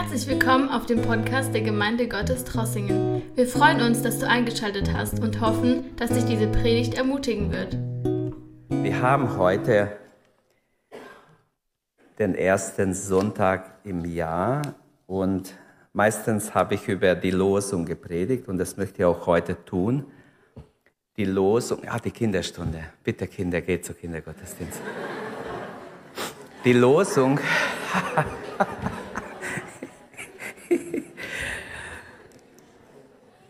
Herzlich willkommen auf dem Podcast der Gemeinde Gottes Trossingen. Wir freuen uns, dass du eingeschaltet hast und hoffen, dass dich diese Predigt ermutigen wird. Wir haben heute den ersten Sonntag im Jahr und meistens habe ich über die Losung gepredigt und das möchte ich auch heute tun. Die Losung, ja, die Kinderstunde. Bitte Kinder, geht zur Kindergottesdienst. Die Losung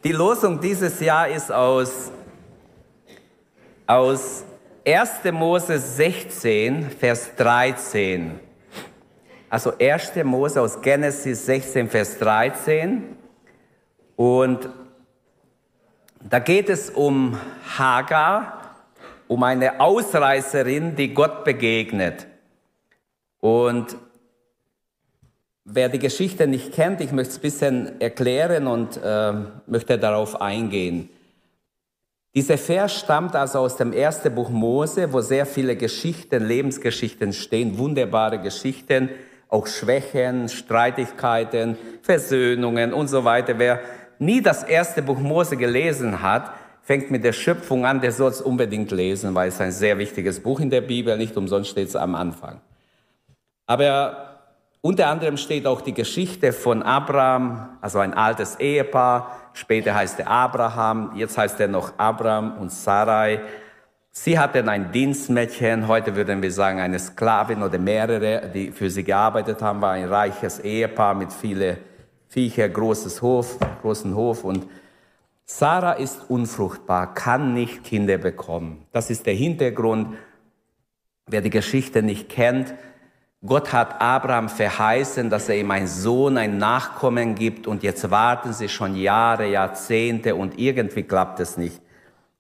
Die Losung dieses Jahr ist aus, aus 1. Mose 16, Vers 13. Also 1. Mose aus Genesis 16, Vers 13. Und da geht es um Hagar, um eine Ausreißerin, die Gott begegnet. Und Wer die Geschichte nicht kennt, ich möchte es ein bisschen erklären und äh, möchte darauf eingehen. Dieser Vers stammt also aus dem ersten Buch Mose, wo sehr viele Geschichten, Lebensgeschichten stehen, wunderbare Geschichten, auch Schwächen, Streitigkeiten, Versöhnungen und so weiter. Wer nie das erste Buch Mose gelesen hat, fängt mit der Schöpfung an, der soll es unbedingt lesen, weil es ein sehr wichtiges Buch in der Bibel, nicht umsonst steht es am Anfang. Aber unter anderem steht auch die Geschichte von Abraham, also ein altes Ehepaar. Später heißt er Abraham, jetzt heißt er noch Abraham und Sarai. Sie hatten ein Dienstmädchen, heute würden wir sagen eine Sklavin oder mehrere, die für sie gearbeitet haben, war ein reiches Ehepaar mit viele Viecher, großes Hof, großen Hof und Sarah ist unfruchtbar, kann nicht Kinder bekommen. Das ist der Hintergrund. Wer die Geschichte nicht kennt, Gott hat Abraham verheißen, dass er ihm einen Sohn, ein Nachkommen gibt und jetzt warten sie schon Jahre, Jahrzehnte und irgendwie klappt es nicht.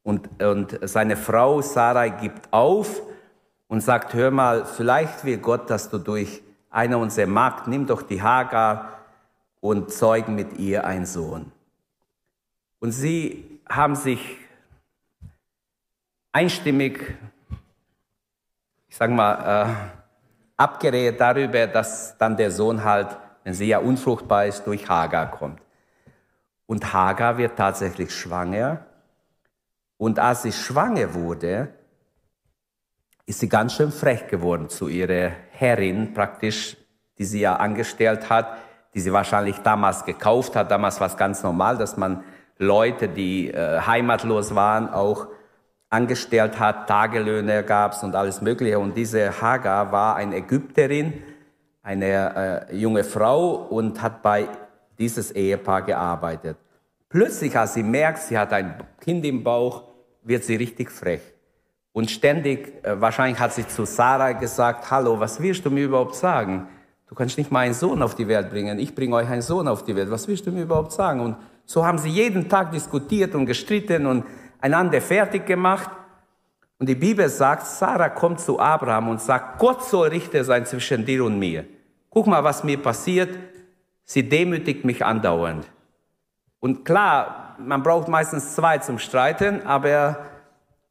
Und, und seine Frau Sarai gibt auf und sagt, hör mal, vielleicht will Gott, dass du durch eine unserer Magd, nimm doch die Hagar und zeugen mit ihr einen Sohn. Und sie haben sich einstimmig, ich sag mal, äh, abgeredet darüber, dass dann der Sohn halt, wenn sie ja unfruchtbar ist, durch Hagar kommt. Und Hagar wird tatsächlich schwanger. Und als sie schwanger wurde, ist sie ganz schön frech geworden zu ihrer Herrin praktisch, die sie ja angestellt hat, die sie wahrscheinlich damals gekauft hat. Damals war es ganz normal, dass man Leute, die äh, heimatlos waren, auch angestellt hat, Tagelöhne gab's und alles Mögliche. Und diese Hagar war eine Ägypterin, eine äh, junge Frau und hat bei dieses Ehepaar gearbeitet. Plötzlich, als sie merkt, sie hat ein Kind im Bauch, wird sie richtig frech. Und ständig, äh, wahrscheinlich hat sie zu Sarah gesagt, hallo, was willst du mir überhaupt sagen? Du kannst nicht meinen Sohn auf die Welt bringen, ich bringe euch einen Sohn auf die Welt, was willst du mir überhaupt sagen? Und so haben sie jeden Tag diskutiert und gestritten und einander fertig gemacht. Und die Bibel sagt, Sarah kommt zu Abraham und sagt, Gott soll Richter sein zwischen dir und mir. Guck mal, was mir passiert. Sie demütigt mich andauernd. Und klar, man braucht meistens zwei zum Streiten, aber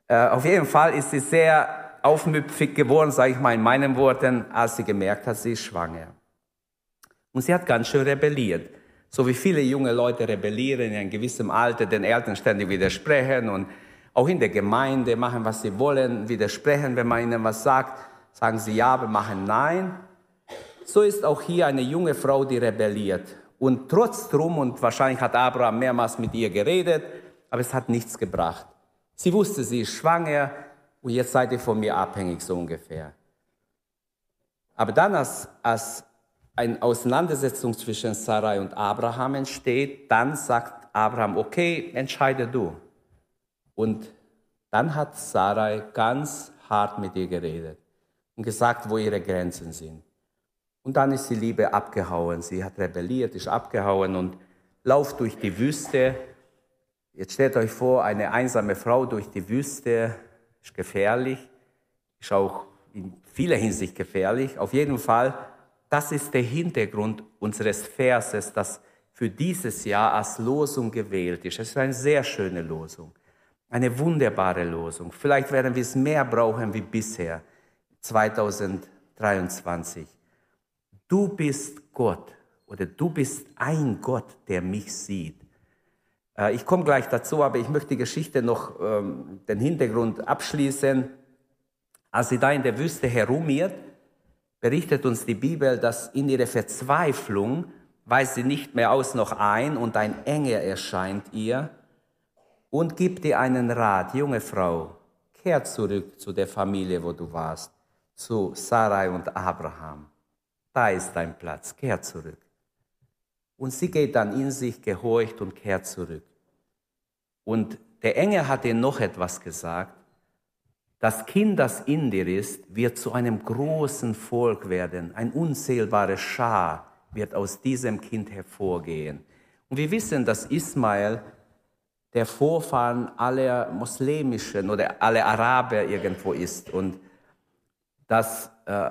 äh, auf jeden Fall ist sie sehr aufmüpfig geworden, sage ich mal in meinen Worten, als sie gemerkt hat, sie ist schwanger. Und sie hat ganz schön rebelliert. So wie viele junge Leute rebellieren in einem gewissen Alter, den Eltern ständig widersprechen und auch in der Gemeinde machen, was sie wollen, widersprechen, wenn man ihnen was sagt, sagen sie ja, wir machen nein. So ist auch hier eine junge Frau, die rebelliert. Und trotzdem, und wahrscheinlich hat Abraham mehrmals mit ihr geredet, aber es hat nichts gebracht. Sie wusste, sie ist schwanger und jetzt seid ihr von mir abhängig, so ungefähr. Aber dann, als, als eine Auseinandersetzung zwischen Sarai und Abraham entsteht, dann sagt Abraham, okay, entscheide du. Und dann hat Sarai ganz hart mit ihr geredet und gesagt, wo ihre Grenzen sind. Und dann ist die Liebe abgehauen. Sie hat rebelliert, ist abgehauen und lauft durch die Wüste. Jetzt stellt euch vor, eine einsame Frau durch die Wüste ist gefährlich, ist auch in vieler Hinsicht gefährlich. Auf jeden Fall das ist der Hintergrund unseres Verses, das für dieses Jahr als Losung gewählt ist. Es ist eine sehr schöne Losung, eine wunderbare Losung. Vielleicht werden wir es mehr brauchen wie bisher, 2023. Du bist Gott oder du bist ein Gott, der mich sieht. Äh, ich komme gleich dazu, aber ich möchte die Geschichte noch, ähm, den Hintergrund abschließen. Als sie da in der Wüste herumirrt, berichtet uns die Bibel, dass in ihrer Verzweiflung weiß sie nicht mehr aus noch ein und ein Engel erscheint ihr und gibt ihr einen Rat, junge Frau, kehr zurück zu der Familie, wo du warst, zu Sarai und Abraham. Da ist dein Platz, kehr zurück. Und sie geht dann in sich, gehorcht und kehrt zurück. Und der Engel hat ihr noch etwas gesagt. Das Kind, das in dir ist, wird zu einem großen Volk werden. Ein unzählbares Schar wird aus diesem Kind hervorgehen. Und wir wissen, dass Ismael der Vorfahren aller muslimischen oder aller Araber irgendwo ist und dass äh,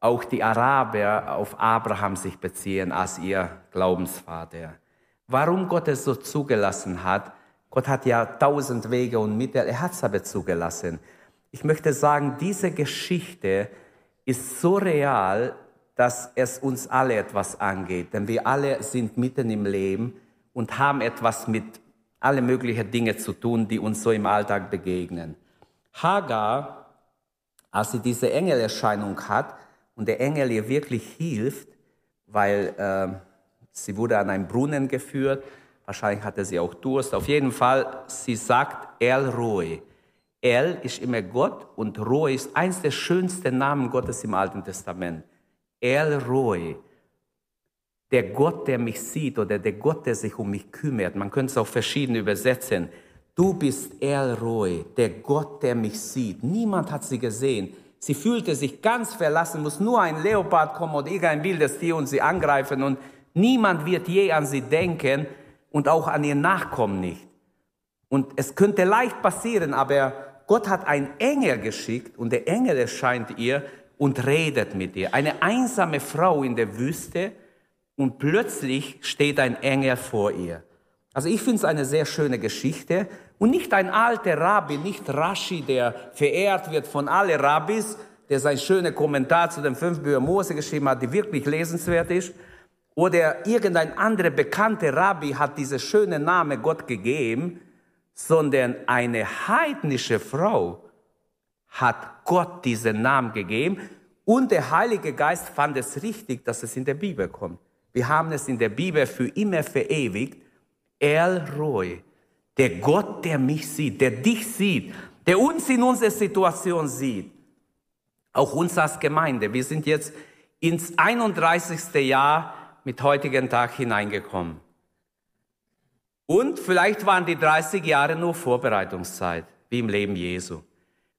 auch die Araber auf Abraham sich beziehen als ihr Glaubensvater. Warum Gott es so zugelassen hat, Gott hat ja tausend Wege und Mittel, er hat es aber zugelassen. Ich möchte sagen, diese Geschichte ist so real, dass es uns alle etwas angeht. Denn wir alle sind mitten im Leben und haben etwas mit alle möglichen Dinge zu tun, die uns so im Alltag begegnen. Hagar, als sie diese Engelerscheinung hat und der Engel ihr wirklich hilft, weil äh, sie wurde an einen Brunnen geführt, wahrscheinlich hatte sie auch Durst, auf jeden Fall, sie sagt El Roy. El ist immer Gott und Roy ist eins der schönsten Namen Gottes im Alten Testament. El Roy, der Gott, der mich sieht oder der Gott, der sich um mich kümmert. Man könnte es auch verschieden übersetzen. Du bist El Roy, der Gott, der mich sieht. Niemand hat sie gesehen. Sie fühlte sich ganz verlassen, muss nur ein Leopard kommen oder irgendein wildes Tier und sie angreifen und niemand wird je an sie denken und auch an ihr Nachkommen nicht. Und es könnte leicht passieren, aber Gott hat einen Engel geschickt und der Engel erscheint ihr und redet mit ihr. Eine einsame Frau in der Wüste und plötzlich steht ein Engel vor ihr. Also ich finde es eine sehr schöne Geschichte und nicht ein alter Rabbi, nicht Rashi, der verehrt wird von allen Rabbis, der sein schöner Kommentar zu den fünf Büchern Mose geschrieben hat, die wirklich lesenswert ist, oder irgendein anderer bekannter Rabbi hat diese schöne Name Gott gegeben, sondern eine heidnische Frau hat Gott diesen Namen gegeben und der Heilige Geist fand es richtig, dass es in der Bibel kommt. Wir haben es in der Bibel für immer verewigt. El Roy, der Gott, der mich sieht, der dich sieht, der uns in unserer Situation sieht. Auch uns als Gemeinde. Wir sind jetzt ins 31. Jahr mit heutigen Tag hineingekommen. Und vielleicht waren die 30 Jahre nur Vorbereitungszeit, wie im Leben Jesu.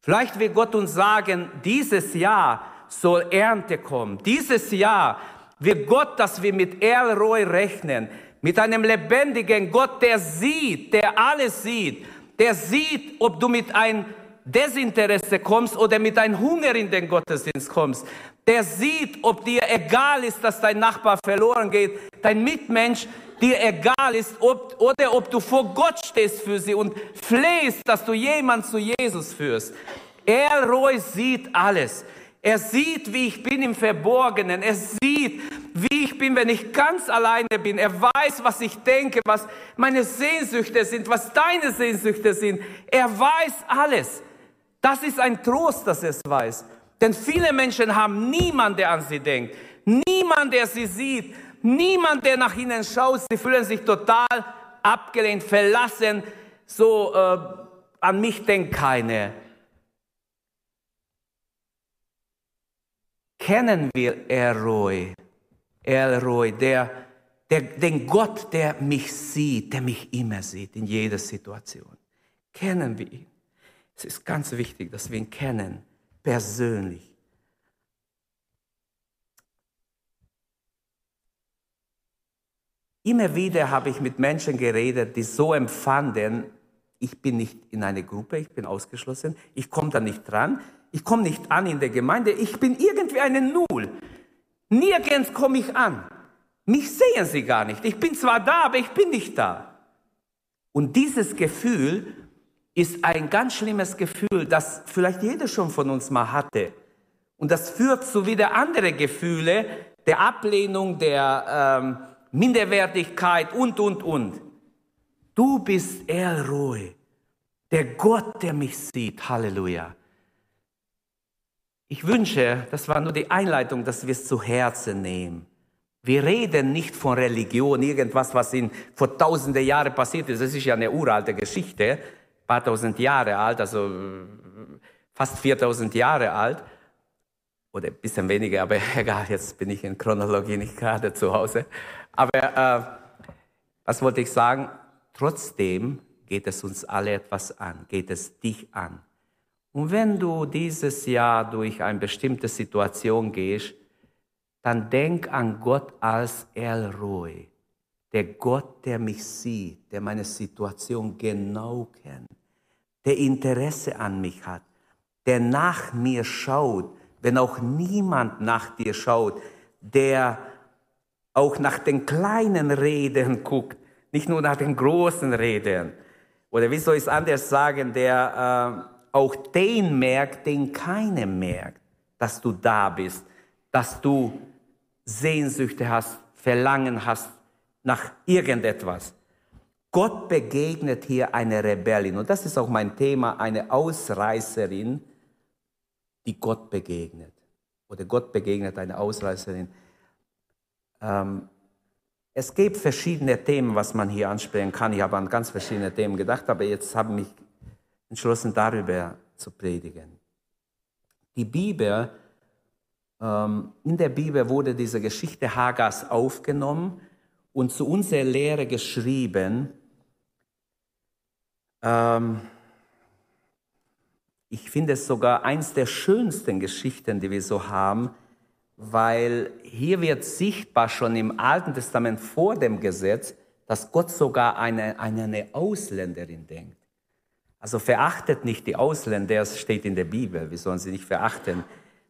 Vielleicht wird Gott uns sagen, dieses Jahr soll Ernte kommen. Dieses Jahr wird Gott, dass wir mit Erlroy rechnen. Mit einem lebendigen Gott, der sieht, der alles sieht. Der sieht, ob du mit ein Desinteresse kommst oder mit einem Hunger in den Gottesdienst kommst. Der sieht, ob dir egal ist, dass dein Nachbar verloren geht, dein Mitmensch dir egal ist, ob, oder ob du vor Gott stehst für sie und flehst, dass du jemand zu Jesus führst. Er, Roy, sieht alles. Er sieht, wie ich bin im Verborgenen. Er sieht, wie ich bin, wenn ich ganz alleine bin. Er weiß, was ich denke, was meine Sehnsüchte sind, was deine Sehnsüchte sind. Er weiß alles. Das ist ein Trost, dass er es weiß. Denn viele Menschen haben niemand, der an sie denkt. Niemand, der sie sieht. Niemand, der nach ihnen schaut. Sie fühlen sich total abgelehnt, verlassen. So, äh, an mich denkt keiner. kennen wir Elroy, Elroy, der, der, den Gott, der mich sieht, der mich immer sieht, in jeder Situation. Kennen wir ihn. Es ist ganz wichtig, dass wir ihn kennen, persönlich. Immer wieder habe ich mit Menschen geredet, die so empfanden, ich bin nicht in einer Gruppe, ich bin ausgeschlossen, ich komme da nicht dran, ich komme nicht an in der Gemeinde. Ich bin irgendwie eine Null. Nirgends komme ich an. Mich sehen sie gar nicht. Ich bin zwar da, aber ich bin nicht da. Und dieses Gefühl ist ein ganz schlimmes Gefühl, das vielleicht jeder schon von uns mal hatte. Und das führt zu wieder andere Gefühle, der Ablehnung, der ähm, Minderwertigkeit und, und, und. Du bist Elroy, der Gott, der mich sieht. Halleluja. Ich wünsche, das war nur die Einleitung, dass wir es zu Herzen nehmen. Wir reden nicht von Religion, irgendwas, was in, vor tausende Jahre passiert ist. Das ist ja eine uralte Geschichte, ein paar tausend Jahre alt, also fast 4000 Jahre alt. Oder ein bisschen weniger, aber egal, jetzt bin ich in Chronologie nicht gerade zu Hause. Aber äh, was wollte ich sagen? Trotzdem geht es uns alle etwas an, geht es dich an. Und wenn du dieses Jahr durch eine bestimmte Situation gehst, dann denk an Gott als El Roy, der Gott, der mich sieht, der meine Situation genau kennt, der Interesse an mich hat, der nach mir schaut, wenn auch niemand nach dir schaut, der auch nach den kleinen Reden guckt, nicht nur nach den großen Reden. Oder wie soll ich es anders sagen, der äh, auch den merkt, den keiner merkt, dass du da bist, dass du Sehnsüchte hast, Verlangen hast nach irgendetwas. Gott begegnet hier eine Rebellin. Und das ist auch mein Thema, eine Ausreißerin, die Gott begegnet. Oder Gott begegnet eine Ausreißerin. Ähm, es gibt verschiedene Themen, was man hier ansprechen kann. Ich habe an ganz verschiedene Themen gedacht, aber jetzt habe ich mich entschlossen, darüber zu predigen. Die Bibel, ähm, in der Bibel wurde diese Geschichte Hagas aufgenommen und zu unserer Lehre geschrieben. Ähm, ich finde es sogar eins der schönsten Geschichten, die wir so haben, weil hier wird sichtbar schon im Alten Testament vor dem Gesetz, dass Gott sogar eine, eine, eine Ausländerin denkt. Also verachtet nicht die Ausländer, das steht in der Bibel, wir sollen sie nicht verachten.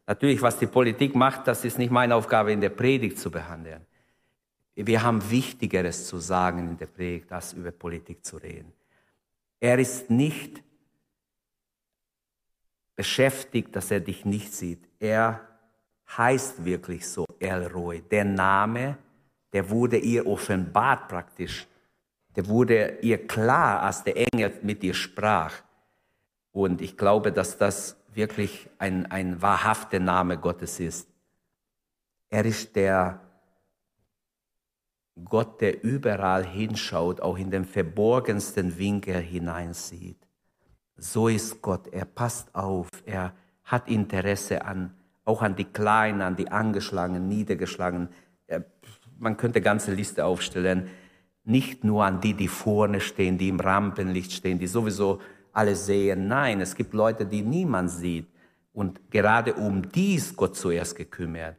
Natürlich, was die Politik macht, das ist nicht meine Aufgabe in der Predigt zu behandeln. Wir haben Wichtigeres zu sagen in der Predigt, als über Politik zu reden. Er ist nicht beschäftigt, dass er dich nicht sieht. Er heißt wirklich so Elroy. Der Name, der wurde ihr offenbart praktisch. Der wurde ihr klar, als der Engel mit ihr sprach. Und ich glaube, dass das wirklich ein, ein wahrhafter Name Gottes ist. Er ist der Gott, der überall hinschaut, auch in den verborgensten Winkel hineinsieht. So ist Gott. Er passt auf. Er hat Interesse an auch an die Kleinen, an die Angeschlagenen, Niedergeschlagenen. Man könnte ganze Liste aufstellen. Nicht nur an die, die vorne stehen, die im Rampenlicht stehen, die sowieso alle sehen. Nein, es gibt Leute, die niemand sieht. Und gerade um dies Gott zuerst gekümmert,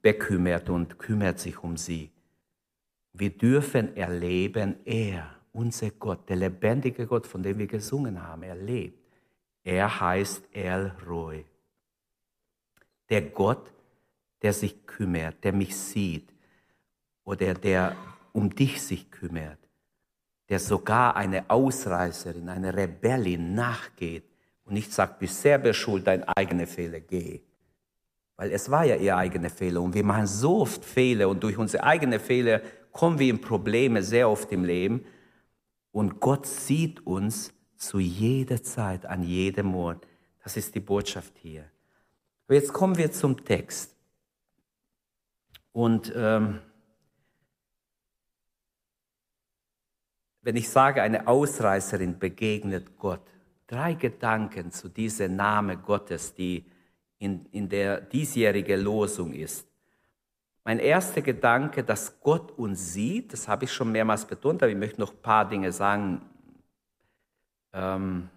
bekümmert und kümmert sich um sie. Wir dürfen erleben, er, unser Gott, der lebendige Gott, von dem wir gesungen haben, er lebt. Er heißt El Roy der Gott, der sich kümmert, der mich sieht oder der um dich sich kümmert, der sogar eine Ausreißerin, eine Rebellin nachgeht und nicht sagt, bist selber schuld, dein eigene Fehler, geh. Weil es war ja ihr eigener Fehler und wir machen so oft Fehler und durch unsere eigenen Fehler kommen wir in Probleme sehr oft im Leben und Gott sieht uns zu jeder Zeit, an jedem Ort. Das ist die Botschaft hier. Aber jetzt kommen wir zum Text. Und ähm, wenn ich sage, eine Ausreißerin begegnet Gott, drei Gedanken zu diesem Name Gottes, die in, in der diesjährigen Losung ist. Mein erster Gedanke, dass Gott uns sieht, das habe ich schon mehrmals betont, aber ich möchte noch ein paar Dinge sagen ähm,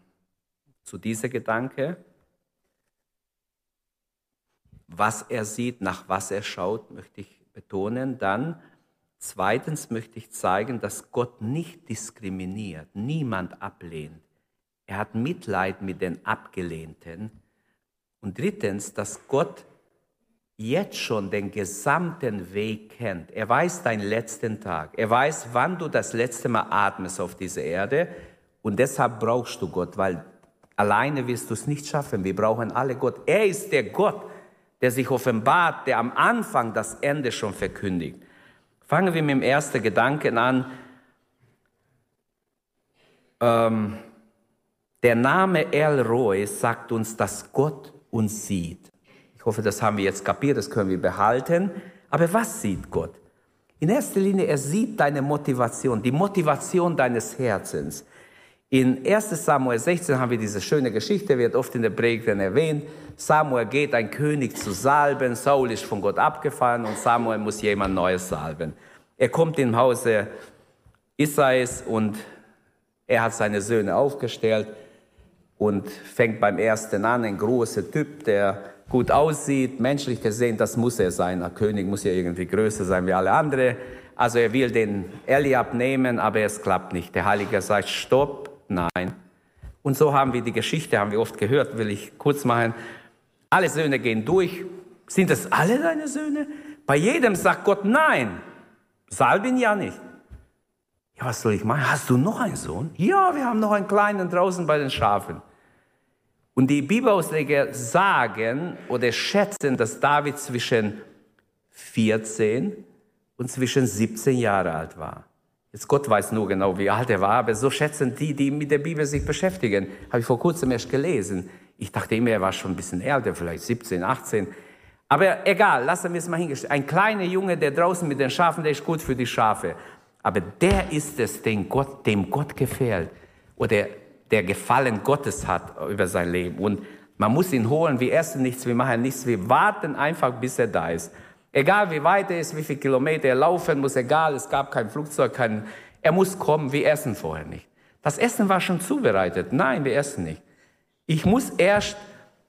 zu diesem Gedanke was er sieht, nach was er schaut, möchte ich betonen. Dann zweitens möchte ich zeigen, dass Gott nicht diskriminiert, niemand ablehnt. Er hat Mitleid mit den Abgelehnten. Und drittens, dass Gott jetzt schon den gesamten Weg kennt. Er weiß deinen letzten Tag. Er weiß, wann du das letzte Mal atmest auf dieser Erde. Und deshalb brauchst du Gott, weil alleine wirst du es nicht schaffen. Wir brauchen alle Gott. Er ist der Gott, der sich offenbart, der am Anfang das Ende schon verkündigt. Fangen wir mit dem ersten Gedanken an. Ähm, der Name El Roy sagt uns, dass Gott uns sieht. Ich hoffe, das haben wir jetzt kapiert, das können wir behalten. Aber was sieht Gott? In erster Linie, er sieht deine Motivation, die Motivation deines Herzens. In 1 Samuel 16 haben wir diese schöne Geschichte, wird oft in der Predigten erwähnt. Samuel geht, ein König zu salben, Saul ist von Gott abgefallen und Samuel muss jemand Neues salben. Er kommt im Hause Isais und er hat seine Söhne aufgestellt und fängt beim ersten an, ein großer Typ, der gut aussieht, menschlich gesehen, das muss er sein. Ein König muss ja irgendwie größer sein wie alle anderen. Also er will den Eliab nehmen, aber es klappt nicht. Der Heilige sagt, stopp, Nein. Und so haben wir die Geschichte, haben wir oft gehört, will ich kurz machen. Alle Söhne gehen durch. Sind das alle deine Söhne? Bei jedem sagt Gott nein. Salbin ja nicht. Ja, was soll ich machen? Hast du noch einen Sohn? Ja, wir haben noch einen kleinen draußen bei den Schafen. Und die Bibelausleger sagen oder schätzen, dass David zwischen 14 und zwischen 17 Jahre alt war. Jetzt Gott weiß nur genau, wie alt er war, aber so schätzen die, die mit der Bibel sich beschäftigen. Habe ich vor kurzem erst gelesen. Ich dachte immer, er war schon ein bisschen älter, vielleicht 17, 18. Aber egal, lassen wir es mal hingestellt. Ein kleiner Junge, der draußen mit den Schafen, der ist gut für die Schafe. Aber der ist es, den Gott, dem Gott gefällt oder der Gefallen Gottes hat über sein Leben. Und man muss ihn holen. Wir essen nichts, wir machen nichts, wir warten einfach, bis er da ist. Egal wie weit er ist, wie viele Kilometer er laufen muss, egal, es gab kein Flugzeug, kein, er muss kommen, wir essen vorher nicht. Das Essen war schon zubereitet. Nein, wir essen nicht. Ich muss erst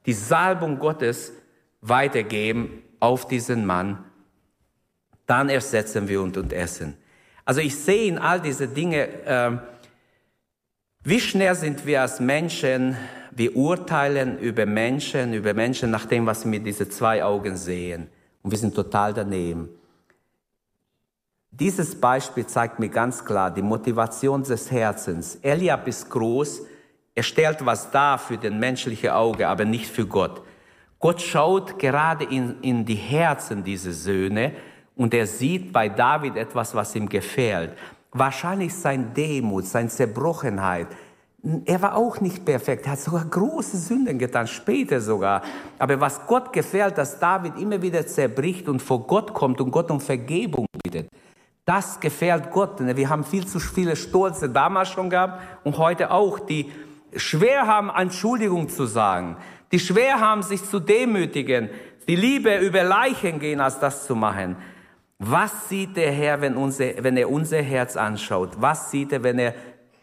die Salbung Gottes weitergeben auf diesen Mann. Dann erst setzen wir uns und essen. Also ich sehe in all diese Dinge, äh, wie schnell sind wir als Menschen, wir urteilen über Menschen, über Menschen nach dem, was wir mit diesen zwei Augen sehen. Und wir sind total daneben. Dieses Beispiel zeigt mir ganz klar die Motivation des Herzens. Eliab ist groß, er stellt was dar für den menschlichen Auge, aber nicht für Gott. Gott schaut gerade in, in die Herzen dieser Söhne und er sieht bei David etwas, was ihm gefällt. Wahrscheinlich sein Demut, seine Zerbrochenheit, er war auch nicht perfekt. Er hat sogar große Sünden getan, später sogar. Aber was Gott gefällt, dass David immer wieder zerbricht und vor Gott kommt und Gott um Vergebung bittet. Das gefällt Gott. Wir haben viel zu viele Stolze damals schon gehabt und heute auch, die schwer haben, Entschuldigung zu sagen. Die schwer haben, sich zu demütigen. Die Liebe über Leichen gehen, als das zu machen. Was sieht der Herr, wenn, unser, wenn er unser Herz anschaut? Was sieht er, wenn er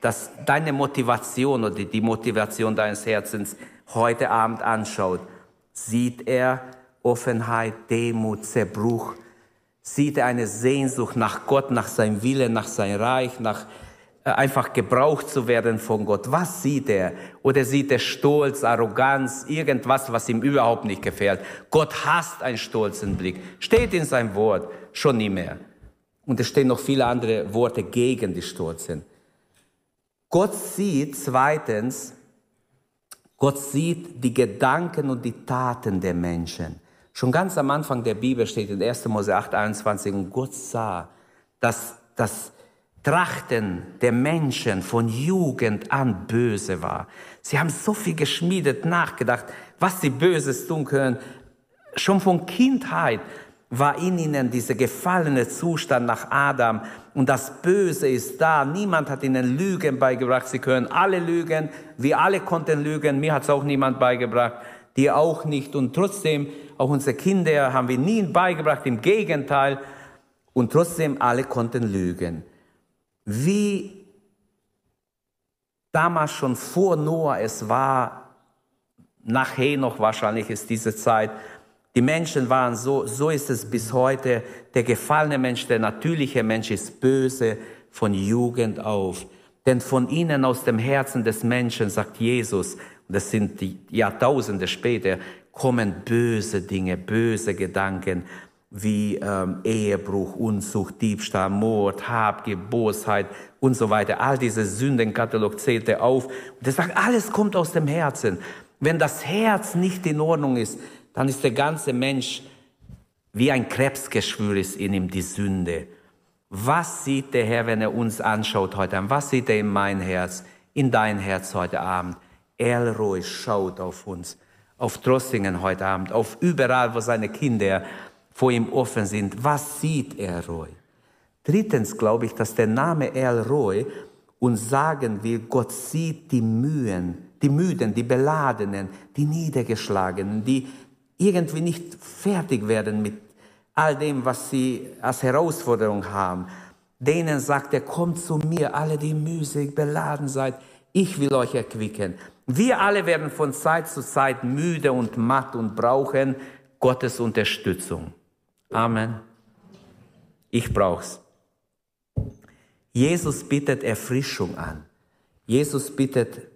dass deine Motivation oder die Motivation deines Herzens heute Abend anschaut, sieht er Offenheit, Demut, Zerbruch, sieht er eine Sehnsucht nach Gott, nach seinem Willen, nach seinem Reich, nach äh, einfach gebraucht zu werden von Gott. Was sieht er? Oder sieht er Stolz, Arroganz, irgendwas, was ihm überhaupt nicht gefällt? Gott hasst einen stolzen Blick. Steht in seinem Wort schon nie mehr. Und es stehen noch viele andere Worte gegen die Stolzen. Gott sieht zweitens, Gott sieht die Gedanken und die Taten der Menschen. Schon ganz am Anfang der Bibel steht in 1. Mose 8, 21, und Gott sah, dass das Trachten der Menschen von Jugend an böse war. Sie haben so viel geschmiedet, nachgedacht, was sie Böses tun können. Schon von Kindheit war in ihnen dieser gefallene Zustand nach Adam und das Böse ist da. Niemand hat ihnen Lügen beigebracht. Sie können alle lügen. Wir alle konnten lügen. Mir hat es auch niemand beigebracht. Dir auch nicht. Und trotzdem, auch unsere Kinder haben wir nie beigebracht. Im Gegenteil. Und trotzdem, alle konnten lügen. Wie damals schon vor Noah es war, nachher noch wahrscheinlich ist diese Zeit, die Menschen waren so, so ist es bis heute. Der gefallene Mensch, der natürliche Mensch ist böse von Jugend auf. Denn von ihnen aus dem Herzen des Menschen, sagt Jesus, das sind die Jahrtausende später, kommen böse Dinge, böse Gedanken wie ähm, Ehebruch, Unzucht, Diebstahl, Mord, Habgier, Bosheit und so weiter. All diese Sündenkatalog zählt er auf. Und er sagt, alles kommt aus dem Herzen. Wenn das Herz nicht in Ordnung ist, dann ist der ganze Mensch wie ein Krebsgeschwür ist in ihm die Sünde. Was sieht der Herr, wenn er uns anschaut heute Abend? Was sieht er in mein Herz, in dein Herz heute Abend? Elroy schaut auf uns, auf Trossingen heute Abend, auf überall, wo seine Kinder vor ihm offen sind. Was sieht Elroy? Drittens glaube ich, dass der Name Elroy uns sagen will, Gott sieht die Mühen, die Müden, die Beladenen, die Niedergeschlagenen, die irgendwie nicht fertig werden mit all dem, was sie als Herausforderung haben. Denen sagt er, kommt zu mir, alle, die müßig beladen seid, ich will euch erquicken. Wir alle werden von Zeit zu Zeit müde und matt und brauchen Gottes Unterstützung. Amen. Ich brauch's. Jesus bittet Erfrischung an. Jesus bittet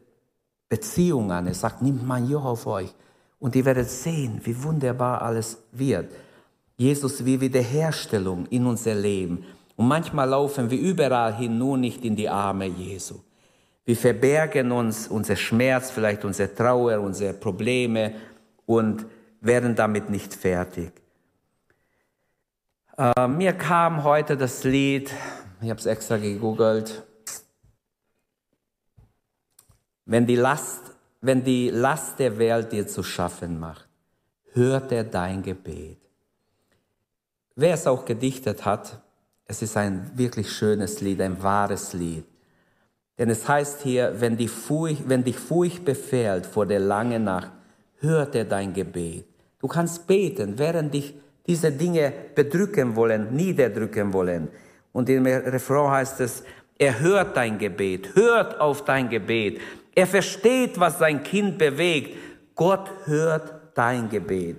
Beziehung an. Er sagt, nimmt mein Joch auf euch und ihr werdet sehen, wie wunderbar alles wird. Jesus will Wiederherstellung in unser Leben. Und manchmal laufen wir überall hin, nur nicht in die Arme Jesu. Wir verbergen uns unser Schmerz, vielleicht unsere Trauer, unsere Probleme und werden damit nicht fertig. Äh, mir kam heute das Lied, ich habe es extra gegoogelt, wenn die, Last, wenn die Last der Welt dir zu schaffen macht, hört er dein Gebet. Wer es auch gedichtet hat, es ist ein wirklich schönes Lied, ein wahres Lied. Denn es heißt hier, wenn, die Furcht, wenn dich Furcht befehlt vor der langen Nacht, hört er dein Gebet. Du kannst beten, während dich diese Dinge bedrücken wollen, niederdrücken wollen. Und im Refrain heißt es, er hört dein Gebet, hört auf dein Gebet. Er versteht, was sein Kind bewegt. Gott hört dein Gebet.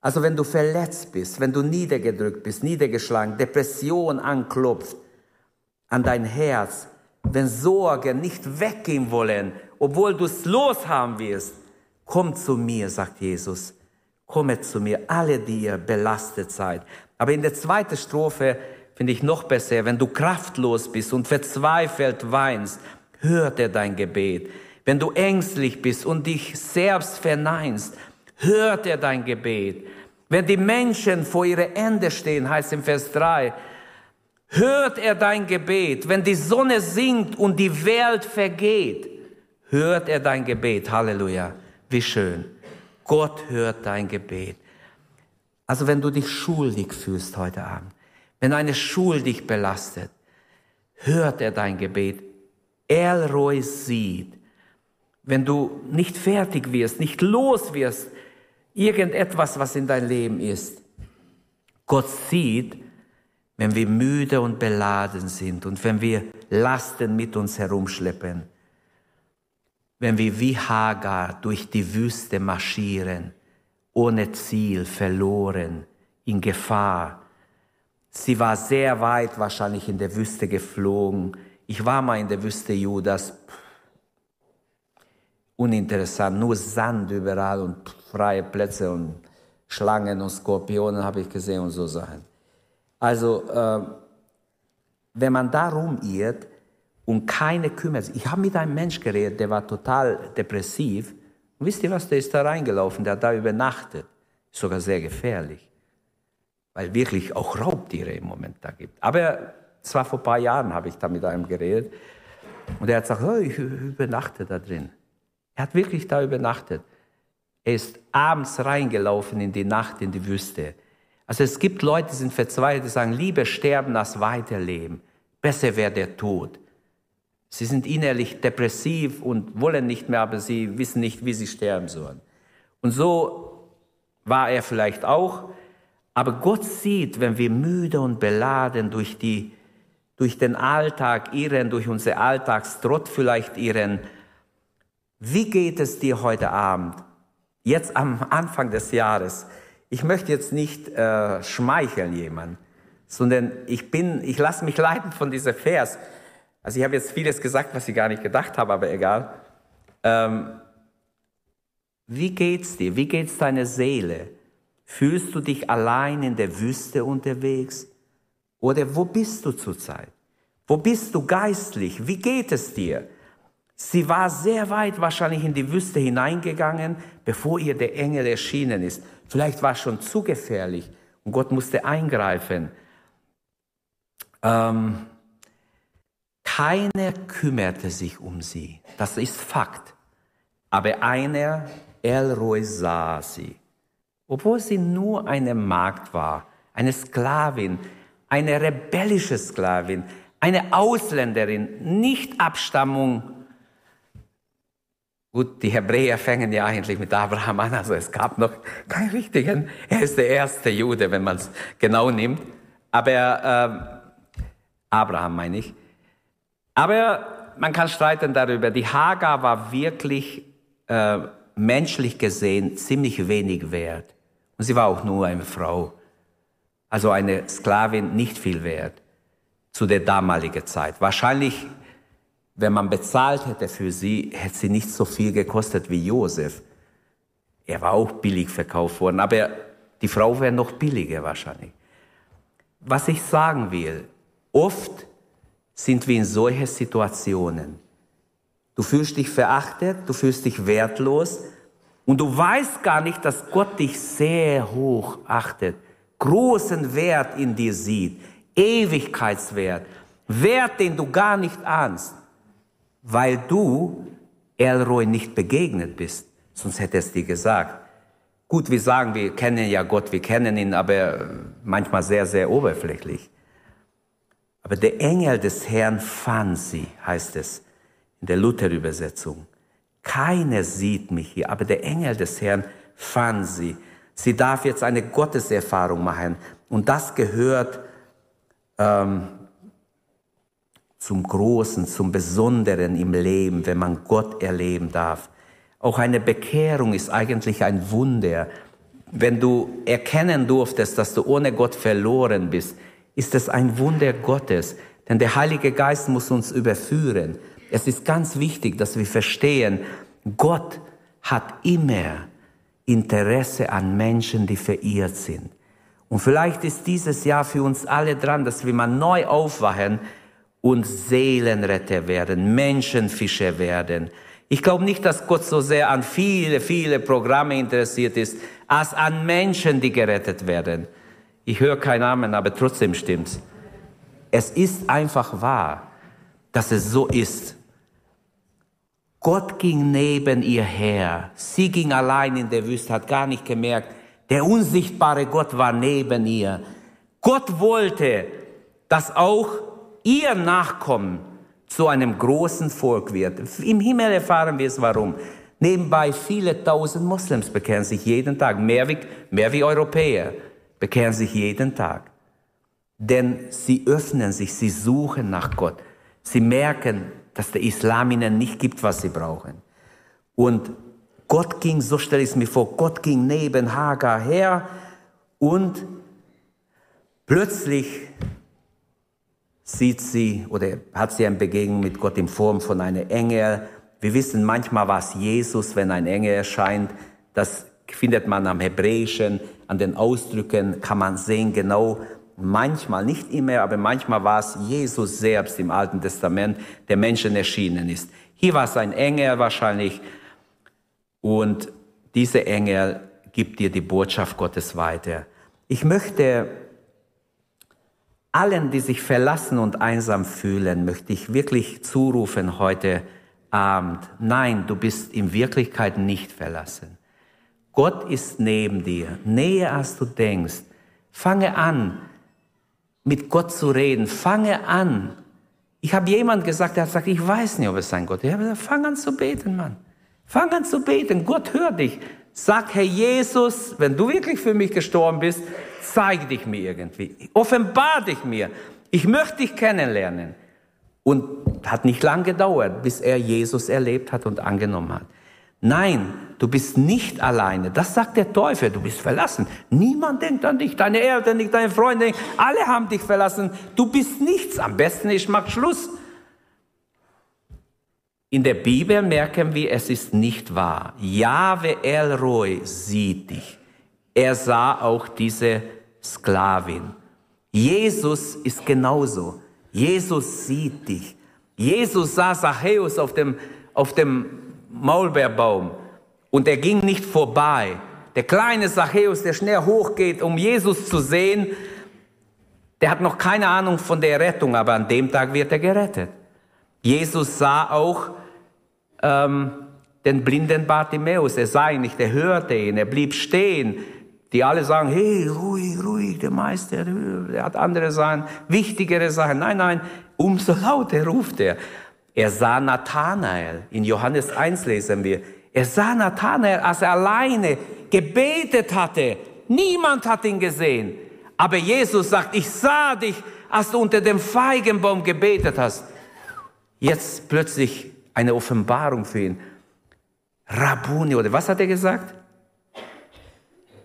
Also wenn du verletzt bist, wenn du niedergedrückt bist, niedergeschlagen, Depression anklopft an dein Herz, wenn Sorgen nicht weggehen wollen, obwohl du es loshaben wirst, komm zu mir, sagt Jesus. Kommet zu mir, alle, die ihr belastet seid. Aber in der zweiten Strophe finde ich noch besser, wenn du kraftlos bist und verzweifelt weinst, hört er dein Gebet. Wenn du ängstlich bist und dich selbst verneinst, hört er dein Gebet. Wenn die Menschen vor ihre Ende stehen, heißt im Vers 3, hört er dein Gebet. Wenn die Sonne sinkt und die Welt vergeht, hört er dein Gebet. Halleluja. Wie schön. Gott hört dein Gebet. Also wenn du dich schuldig fühlst heute Abend, wenn eine Schuld dich belastet, hört er dein Gebet. Elroy sieht, wenn du nicht fertig wirst, nicht los wirst, irgendetwas, was in dein Leben ist. Gott sieht, wenn wir müde und beladen sind und wenn wir Lasten mit uns herumschleppen, wenn wir wie Hagar durch die Wüste marschieren, ohne Ziel, verloren, in Gefahr. Sie war sehr weit wahrscheinlich in der Wüste geflogen. Ich war mal in der Wüste Judas. Uninteressant, nur Sand überall und freie Plätze und Schlangen und Skorpionen habe ich gesehen und so Sachen. Also, äh, wenn man darum irrt und keine kümmert. Ich habe mit einem Mensch geredet, der war total depressiv. Und wisst ihr was, der ist da reingelaufen, der hat da übernachtet. Sogar sehr gefährlich. Weil wirklich auch Raubtiere im Moment da gibt. Aber zwar vor ein paar Jahren habe ich da mit einem geredet. Und er hat gesagt, oh, ich übernachte da drin. Er hat wirklich da übernachtet. Er ist abends reingelaufen in die Nacht in die Wüste. Also es gibt Leute, die sind verzweifelt, die sagen, lieber sterben als weiterleben. Besser wäre der Tod. Sie sind innerlich depressiv und wollen nicht mehr, aber sie wissen nicht, wie sie sterben sollen. Und so war er vielleicht auch. Aber Gott sieht, wenn wir müde und beladen durch die, durch den Alltag irren, durch unser Alltagstrott vielleicht irren, wie geht es dir heute Abend? Jetzt am Anfang des Jahres. Ich möchte jetzt nicht äh, schmeicheln jemand, sondern ich bin, ich lasse mich leiten von dieser Vers. Also ich habe jetzt vieles gesagt, was ich gar nicht gedacht habe, aber egal. Ähm, wie geht's dir? Wie geht's deiner Seele? Fühlst du dich allein in der Wüste unterwegs? Oder wo bist du zurzeit? Wo bist du geistlich? Wie geht es dir? Sie war sehr weit wahrscheinlich in die Wüste hineingegangen, bevor ihr der Engel erschienen ist. Vielleicht war es schon zu gefährlich und Gott musste eingreifen. Ähm, keiner kümmerte sich um sie. Das ist Fakt. Aber einer, Elroy, sah sie. Obwohl sie nur eine Magd war, eine Sklavin, eine rebellische Sklavin, eine Ausländerin, nicht Abstammung. Gut, die Hebräer fängen ja eigentlich mit Abraham an, also es gab noch keinen richtigen. Er ist der erste Jude, wenn man es genau nimmt. Aber äh, Abraham meine ich. Aber man kann streiten darüber. Die Hagar war wirklich äh, menschlich gesehen ziemlich wenig wert. Und sie war auch nur eine Frau. Also eine Sklavin nicht viel wert zu der damaligen Zeit. Wahrscheinlich, wenn man bezahlt hätte für sie, hätte sie nicht so viel gekostet wie Josef. Er war auch billig verkauft worden, aber die Frau wäre noch billiger wahrscheinlich. Was ich sagen will, oft sind wir in solchen Situationen. Du fühlst dich verachtet, du fühlst dich wertlos und du weißt gar nicht, dass Gott dich sehr hoch achtet, großen Wert in dir sieht, Ewigkeitswert, Wert, den du gar nicht ahnst, weil du Elroy nicht begegnet bist. Sonst hätte es dir gesagt. Gut, wir sagen, wir kennen ja Gott, wir kennen ihn, aber manchmal sehr, sehr oberflächlich. Aber der Engel des Herrn fand sie, heißt es in der Luther-Übersetzung. Keiner sieht mich hier, aber der Engel des Herrn fand sie. Sie darf jetzt eine Gotteserfahrung machen. Und das gehört ähm, zum Großen, zum Besonderen im Leben, wenn man Gott erleben darf. Auch eine Bekehrung ist eigentlich ein Wunder. Wenn du erkennen durftest, dass du ohne Gott verloren bist, ist es ein Wunder Gottes, denn der Heilige Geist muss uns überführen. Es ist ganz wichtig, dass wir verstehen, Gott hat immer Interesse an Menschen, die verirrt sind. Und vielleicht ist dieses Jahr für uns alle dran, dass wir mal neu aufwachen und Seelenretter werden, Menschenfischer werden. Ich glaube nicht, dass Gott so sehr an viele, viele Programme interessiert ist, als an Menschen, die gerettet werden. Ich höre keinen Namen, aber trotzdem stimmt's. Es ist einfach wahr, dass es so ist. Gott ging neben ihr her. Sie ging allein in der Wüste, hat gar nicht gemerkt, der unsichtbare Gott war neben ihr. Gott wollte, dass auch ihr Nachkommen zu einem großen Volk wird. Im Himmel erfahren wir es warum. Nebenbei viele tausend Moslems bekehren sich jeden Tag, mehr wie, mehr wie Europäer bekehren sich jeden Tag. Denn sie öffnen sich, sie suchen nach Gott. Sie merken, dass der Islam ihnen nicht gibt, was sie brauchen. Und Gott ging, so stelle ich es mir vor, Gott ging neben Hagar her und plötzlich sieht sie oder hat sie eine Begegnung mit Gott in Form von einer Engel. Wir wissen manchmal, was Jesus, wenn ein Engel erscheint, das findet man am Hebräischen, an den Ausdrücken kann man sehen genau, manchmal, nicht immer, aber manchmal war es Jesus selbst im Alten Testament, der Menschen erschienen ist. Hier war es ein Engel wahrscheinlich und dieser Engel gibt dir die Botschaft Gottes weiter. Ich möchte allen, die sich verlassen und einsam fühlen, möchte ich wirklich zurufen heute Abend, nein, du bist in Wirklichkeit nicht verlassen. Gott ist neben dir, näher als du denkst. Fange an, mit Gott zu reden. Fange an. Ich habe jemand gesagt, der hat gesagt, ich weiß nicht, ob es sein Gott ist. Ich habe gesagt, fang an zu beten, Mann. Fang an zu beten. Gott hört dich. Sag, Herr Jesus, wenn du wirklich für mich gestorben bist, zeig dich mir irgendwie. Offenbar dich mir. Ich möchte dich kennenlernen. Und hat nicht lang gedauert, bis er Jesus erlebt hat und angenommen hat. Nein, du bist nicht alleine. Das sagt der Teufel. Du bist verlassen. Niemand denkt an dich. Deine Eltern nicht, deine Freunde nicht. Alle haben dich verlassen. Du bist nichts. Am besten ich mach Schluss. In der Bibel merken wir, es ist nicht wahr. Jahwe Elroy sieht dich. Er sah auch diese Sklavin. Jesus ist genauso. Jesus sieht dich. Jesus sah Zachäus auf dem auf dem Maulbeerbaum und er ging nicht vorbei. Der kleine Zachäus, der schnell hochgeht, um Jesus zu sehen, der hat noch keine Ahnung von der Rettung, aber an dem Tag wird er gerettet. Jesus sah auch ähm, den blinden Bartimäus. Er sah ihn nicht, er hörte ihn, er blieb stehen. Die alle sagen, hey, ruhig, ruhig, der Meister, der hat andere Sachen, wichtigere Sachen. Nein, nein, umso lauter ruft er. Er sah Nathanael. In Johannes 1 lesen wir. Er sah Nathanael, als er alleine gebetet hatte. Niemand hat ihn gesehen. Aber Jesus sagt, ich sah dich, als du unter dem Feigenbaum gebetet hast. Jetzt plötzlich eine Offenbarung für ihn. Rabuni, oder was hat er gesagt?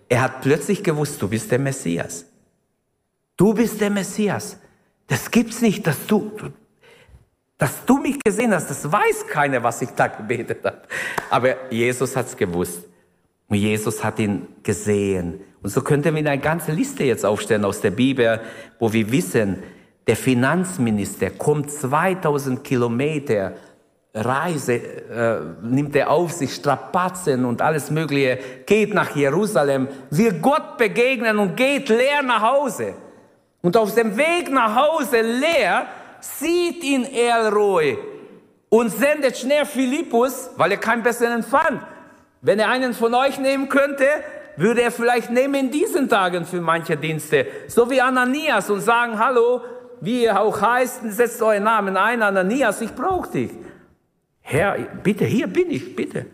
Er hat plötzlich gewusst, du bist der Messias. Du bist der Messias. Das gibt's nicht, dass du, dass du mich gesehen hast. Das weiß keiner, was ich da gebetet habe. Aber Jesus hat's gewusst. Und Jesus hat ihn gesehen. Und so könnten wir eine ganze Liste jetzt aufstellen aus der Bibel, wo wir wissen, der Finanzminister kommt 2000 Kilometer Reise, äh, nimmt er auf sich Strapazen und alles Mögliche, geht nach Jerusalem, will Gott begegnen und geht leer nach Hause. Und auf dem Weg nach Hause leer sieht ihn Elroy und sendet schnell Philippus, weil er keinen besseren fand. Wenn er einen von euch nehmen könnte, würde er vielleicht nehmen in diesen Tagen für manche Dienste, so wie Ananias und sagen, hallo, wie ihr auch heißt, setzt euren Namen ein, Ananias, ich brauche dich. Herr, bitte, hier bin ich, bitte.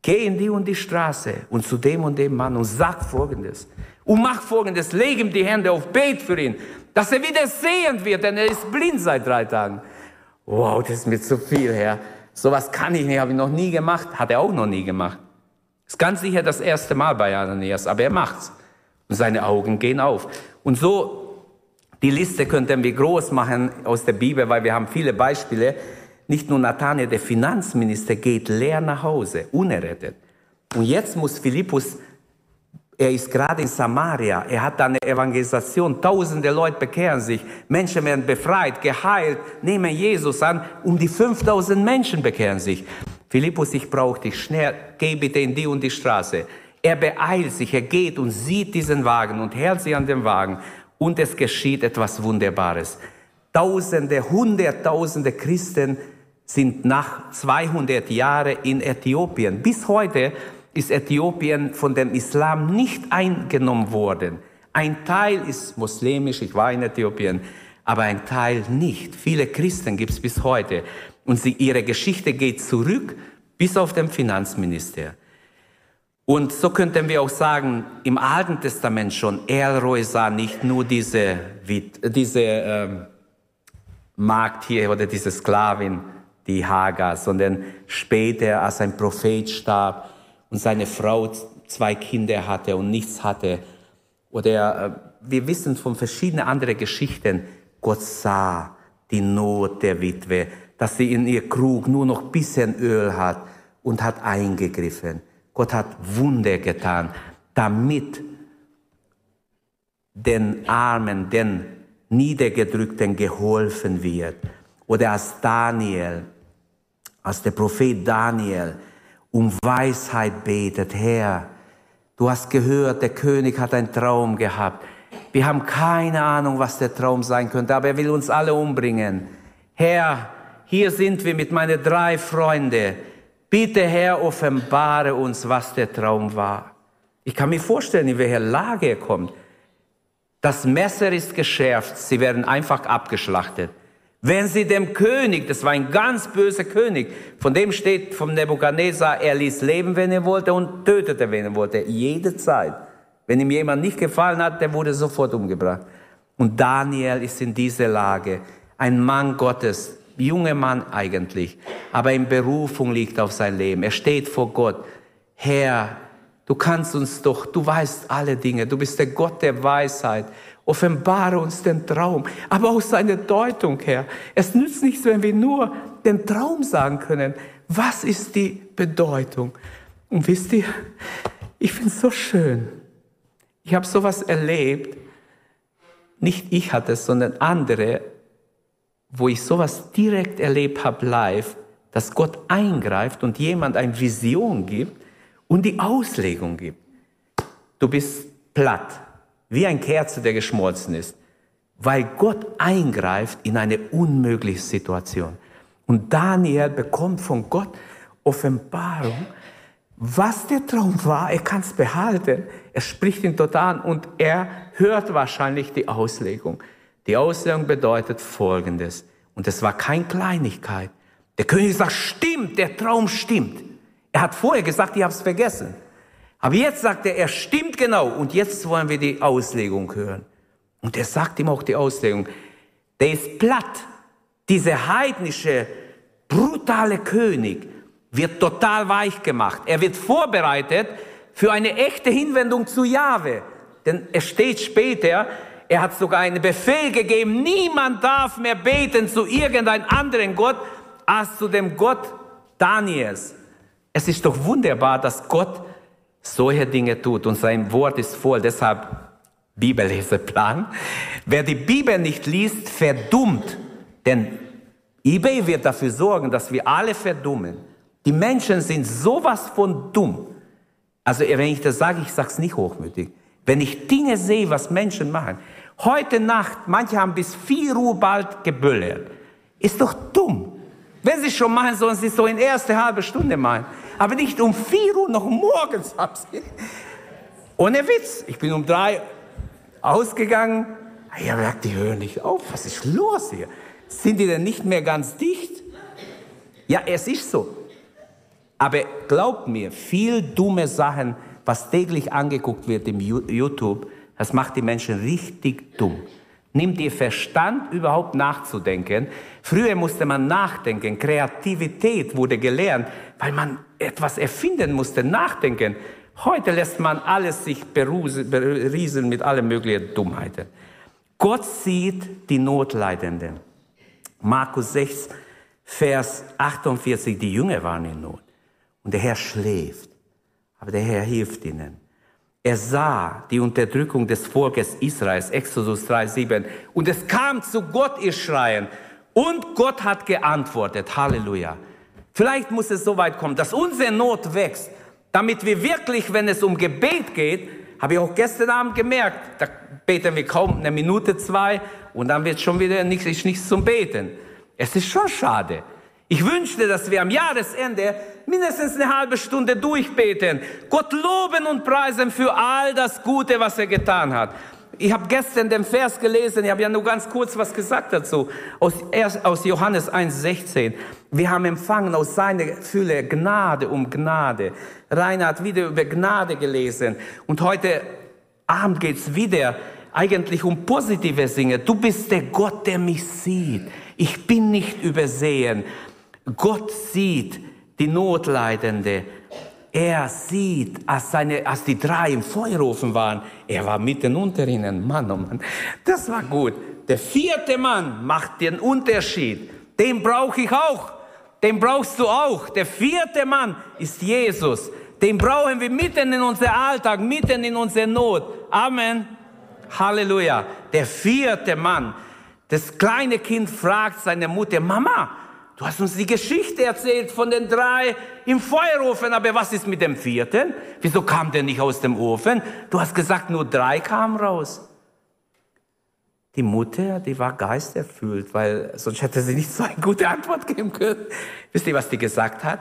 Geh in die und die Straße und zu dem und dem Mann und sag Folgendes. Und mach Folgendes, leg ihm die Hände auf, bet für ihn, dass er wieder sehend wird, denn er ist blind seit drei Tagen. Wow, das ist mir zu viel, Herr. Sowas kann ich nicht, habe ich noch nie gemacht, hat er auch noch nie gemacht. Ist ganz sicher das erste Mal bei Ananias, aber er macht's. Und seine Augen gehen auf. Und so, die Liste könnten wir groß machen aus der Bibel, weil wir haben viele Beispiele. Nicht nur Nathanael, der Finanzminister, geht leer nach Hause, unerrettet. Und jetzt muss Philippus, er ist gerade in Samaria, er hat eine Evangelisation, tausende Leute bekehren sich, Menschen werden befreit, geheilt, nehmen Jesus an, um die 5000 Menschen bekehren sich. Philippus, ich brauche dich schnell, geh bitte in die und die Straße. Er beeilt sich, er geht und sieht diesen Wagen und hält sich an den Wagen und es geschieht etwas Wunderbares. Tausende, Hunderttausende Christen sind nach 200 Jahren in Äthiopien. Bis heute ist Äthiopien von dem Islam nicht eingenommen worden. Ein Teil ist muslimisch, ich war in Äthiopien, aber ein Teil nicht. Viele Christen gibt es bis heute. Und sie, ihre Geschichte geht zurück bis auf den Finanzminister. Und so könnten wir auch sagen, im Alten Testament schon, Elroy sah nicht nur diese, diese ähm, Magd hier oder diese Sklavin, die Hagar, sondern später, als ein Prophet starb und seine Frau zwei Kinder hatte und nichts hatte. Oder äh, wir wissen von verschiedenen anderen Geschichten, Gott sah die Not der Witwe, dass sie in ihr Krug nur noch bisschen Öl hat und hat eingegriffen. Gott hat Wunder getan, damit den Armen, den Niedergedrückten geholfen wird. Oder als Daniel, als der Prophet Daniel um Weisheit betet, Herr, du hast gehört, der König hat einen Traum gehabt. Wir haben keine Ahnung, was der Traum sein könnte, aber er will uns alle umbringen. Herr, hier sind wir mit meinen drei Freunden. Bitte, Herr, offenbare uns, was der Traum war. Ich kann mir vorstellen, in welcher Lage er kommt. Das Messer ist geschärft, sie werden einfach abgeschlachtet. Wenn sie dem König, das war ein ganz böser König, von dem steht vom Nebukadnezar, er ließ leben, wenn er wollte und tötete, wenn er wollte, jede Zeit. Wenn ihm jemand nicht gefallen hat, der wurde sofort umgebracht. Und Daniel ist in dieser Lage, ein Mann Gottes, junger Mann eigentlich, aber in Berufung liegt auf sein Leben. Er steht vor Gott. Herr, du kannst uns doch, du weißt alle Dinge, du bist der Gott der Weisheit. Offenbare uns den Traum, aber auch seine Deutung, Herr. Es nützt nichts, wenn wir nur den Traum sagen können. Was ist die Bedeutung? Und wisst ihr, ich finde es so schön. Ich habe sowas erlebt. Nicht ich hatte es, sondern andere, wo ich sowas direkt erlebt habe live. dass Gott eingreift und jemand eine Vision gibt und die Auslegung gibt. Du bist platt, wie ein Kerze, der geschmolzen ist, weil Gott eingreift in eine unmögliche Situation. Und Daniel bekommt von Gott Offenbarung, was der Traum war, er kann es behalten. Er spricht ihn total an und er hört wahrscheinlich die Auslegung. Die Auslegung bedeutet Folgendes. Und es war keine Kleinigkeit. Der König sagt, stimmt, der Traum stimmt. Er hat vorher gesagt, ich habe es vergessen. Aber jetzt sagt er, er stimmt genau. Und jetzt wollen wir die Auslegung hören. Und er sagt ihm auch die Auslegung. Der ist platt. Dieser heidnische, brutale König wird total weich gemacht. Er wird vorbereitet für eine echte Hinwendung zu Jahwe. Denn es steht später, er hat sogar einen Befehl gegeben, niemand darf mehr beten zu irgendeinem anderen Gott als zu dem Gott Daniels. Es ist doch wunderbar, dass Gott solche Dinge tut und sein Wort ist voll. Deshalb Bibelleseplan. Wer die Bibel nicht liest, verdummt. Denn eBay wird dafür sorgen, dass wir alle verdummen. Die Menschen sind sowas von dumm. Also wenn ich das sage, ich sage es nicht hochmütig. Wenn ich Dinge sehe, was Menschen machen. Heute Nacht, manche haben bis 4 Uhr bald gebüllert. Ist doch dumm. Wenn sie schon machen, sollen sie es so in erste halbe Stunde machen. Aber nicht um 4 Uhr noch morgens. Ohne Witz. Ich bin um 3 ausgegangen. Ich habe gesagt, die hören nicht auf. Was ist los hier? Sind die denn nicht mehr ganz dicht? Ja, es ist so. Aber glaubt mir, viel dumme Sachen, was täglich angeguckt wird im YouTube, das macht die Menschen richtig dumm. Nimmt ihr Verstand überhaupt nachzudenken? Früher musste man nachdenken, Kreativität wurde gelernt, weil man etwas erfinden musste, nachdenken. Heute lässt man alles sich berieseln mit allen möglichen Dummheiten. Gott sieht die Notleidenden. Markus 6, Vers 48, die Jünger waren in Not. Und der Herr schläft, aber der Herr hilft ihnen. Er sah die Unterdrückung des Volkes Israels, Exodus 3,7. Und es kam zu Gott ihr Schreien. Und Gott hat geantwortet. Halleluja. Vielleicht muss es so weit kommen, dass unsere Not wächst, damit wir wirklich, wenn es um Gebet geht, habe ich auch gestern Abend gemerkt, da beten wir kaum eine Minute, zwei und dann wird schon wieder nichts, nichts zum Beten. Es ist schon schade. Ich wünschte, dass wir am Jahresende mindestens eine halbe Stunde durchbeten, Gott loben und preisen für all das Gute, was er getan hat. Ich habe gestern den Vers gelesen, ich habe ja nur ganz kurz was gesagt dazu, aus, aus Johannes 1,16. Wir haben empfangen aus seiner Fülle Gnade um Gnade. Rainer hat wieder über Gnade gelesen. Und heute Abend geht's wieder eigentlich um positive Dinge. Du bist der Gott, der mich sieht. Ich bin nicht übersehen. Gott sieht die Notleidende. Er sieht, als, seine, als die drei im Feuerofen waren, er war mitten unter ihnen. Mann, oh Mann, das war gut. Der vierte Mann macht den Unterschied. Den brauche ich auch. Den brauchst du auch. Der vierte Mann ist Jesus. Den brauchen wir mitten in unser Alltag, mitten in unserer Not. Amen. Halleluja. Der vierte Mann. Das kleine Kind fragt seine Mutter, Mama, Du hast uns die Geschichte erzählt von den drei im Feuerofen, aber was ist mit dem vierten? Wieso kam der nicht aus dem Ofen? Du hast gesagt, nur drei kamen raus. Die Mutter, die war geisterfüllt, weil sonst hätte sie nicht so eine gute Antwort geben können. Wisst ihr, was die gesagt hat?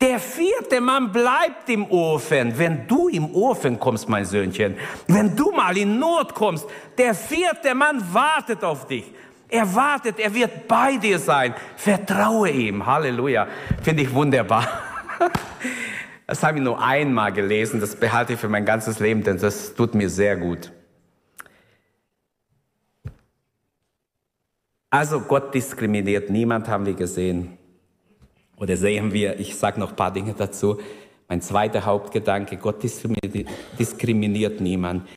Der vierte Mann bleibt im Ofen. Wenn du im Ofen kommst, mein Söhnchen, wenn du mal in Not kommst, der vierte Mann wartet auf dich. Er wartet, er wird bei dir sein. Vertraue ihm. Halleluja. Finde ich wunderbar. Das habe ich nur einmal gelesen. Das behalte ich für mein ganzes Leben, denn das tut mir sehr gut. Also Gott diskriminiert niemand, haben wir gesehen. Oder sehen wir, ich sage noch ein paar Dinge dazu. Mein zweiter Hauptgedanke, Gott diskriminiert niemand.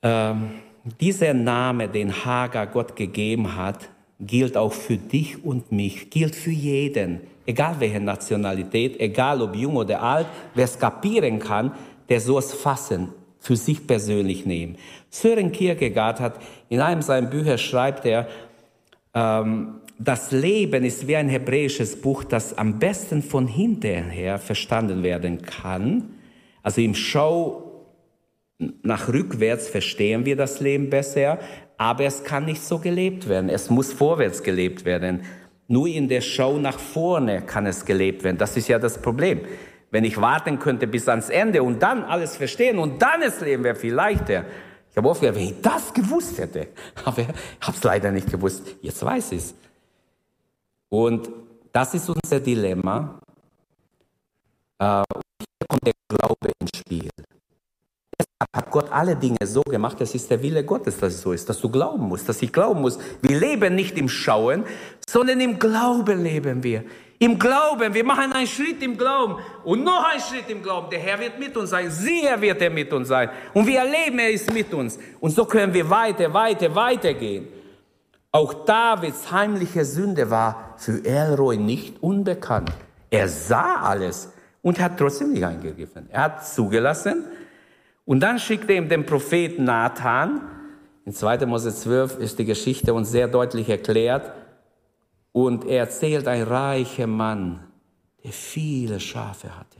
Ähm, dieser Name, den Hagar Gott gegeben hat, gilt auch für dich und mich, gilt für jeden, egal welche Nationalität, egal ob jung oder alt, wer es kapieren kann, der soll es fassen, für sich persönlich nehmen. Sören Kierkegaard hat in einem seiner Bücher schreibt er, ähm, das Leben ist wie ein hebräisches Buch, das am besten von hinterher verstanden werden kann. Also im Schau nach rückwärts verstehen wir das Leben besser, aber es kann nicht so gelebt werden. Es muss vorwärts gelebt werden. Nur in der Schau nach vorne kann es gelebt werden. Das ist ja das Problem. Wenn ich warten könnte bis ans Ende und dann alles verstehen und dann das Leben wäre viel leichter. Ich habe oft gedacht, wenn ich das gewusst hätte, aber ich habe es leider nicht gewusst. Jetzt weiß ich es. Und das ist unser Dilemma. Äh, hier kommt der Glaube ins Spiel. Hat Gott alle Dinge so gemacht, das ist der Wille Gottes, dass es so ist, dass du glauben musst, dass ich glauben muss. Wir leben nicht im Schauen, sondern im Glauben leben wir. Im Glauben, wir machen einen Schritt im Glauben und noch einen Schritt im Glauben. Der Herr wird mit uns sein, sicher wird er mit uns sein. Und wir erleben, er ist mit uns. Und so können wir weiter, weiter, weiter gehen. Auch Davids heimliche Sünde war für Elroy nicht unbekannt. Er sah alles und hat trotzdem nicht eingegriffen. Er hat zugelassen. Und dann schickte ihm den Propheten Nathan. In 2. Mose 12 ist die Geschichte uns sehr deutlich erklärt. Und er erzählt ein reicher Mann, der viele Schafe hatte.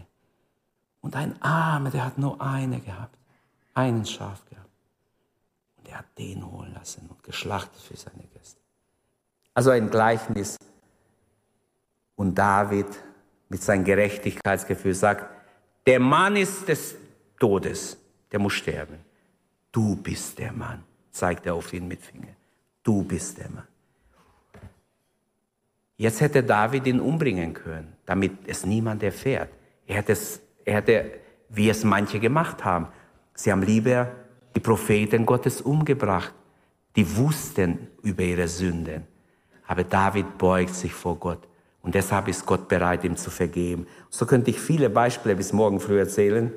Und ein Armer, der hat nur eine gehabt. Einen Schaf gehabt. Und er hat den holen lassen und geschlachtet für seine Gäste. Also ein Gleichnis. Und David mit seinem Gerechtigkeitsgefühl sagt, der Mann ist des Todes, der muss sterben. Du bist der Mann, zeigt er auf ihn mit Finger. Du bist der Mann. Jetzt hätte David ihn umbringen können, damit es niemand erfährt. Er hätte, es, er hätte, wie es manche gemacht haben. Sie haben lieber die Propheten Gottes umgebracht. Die wussten über ihre Sünden. Aber David beugt sich vor Gott. Und deshalb ist Gott bereit, ihm zu vergeben. So könnte ich viele Beispiele bis morgen früh erzählen.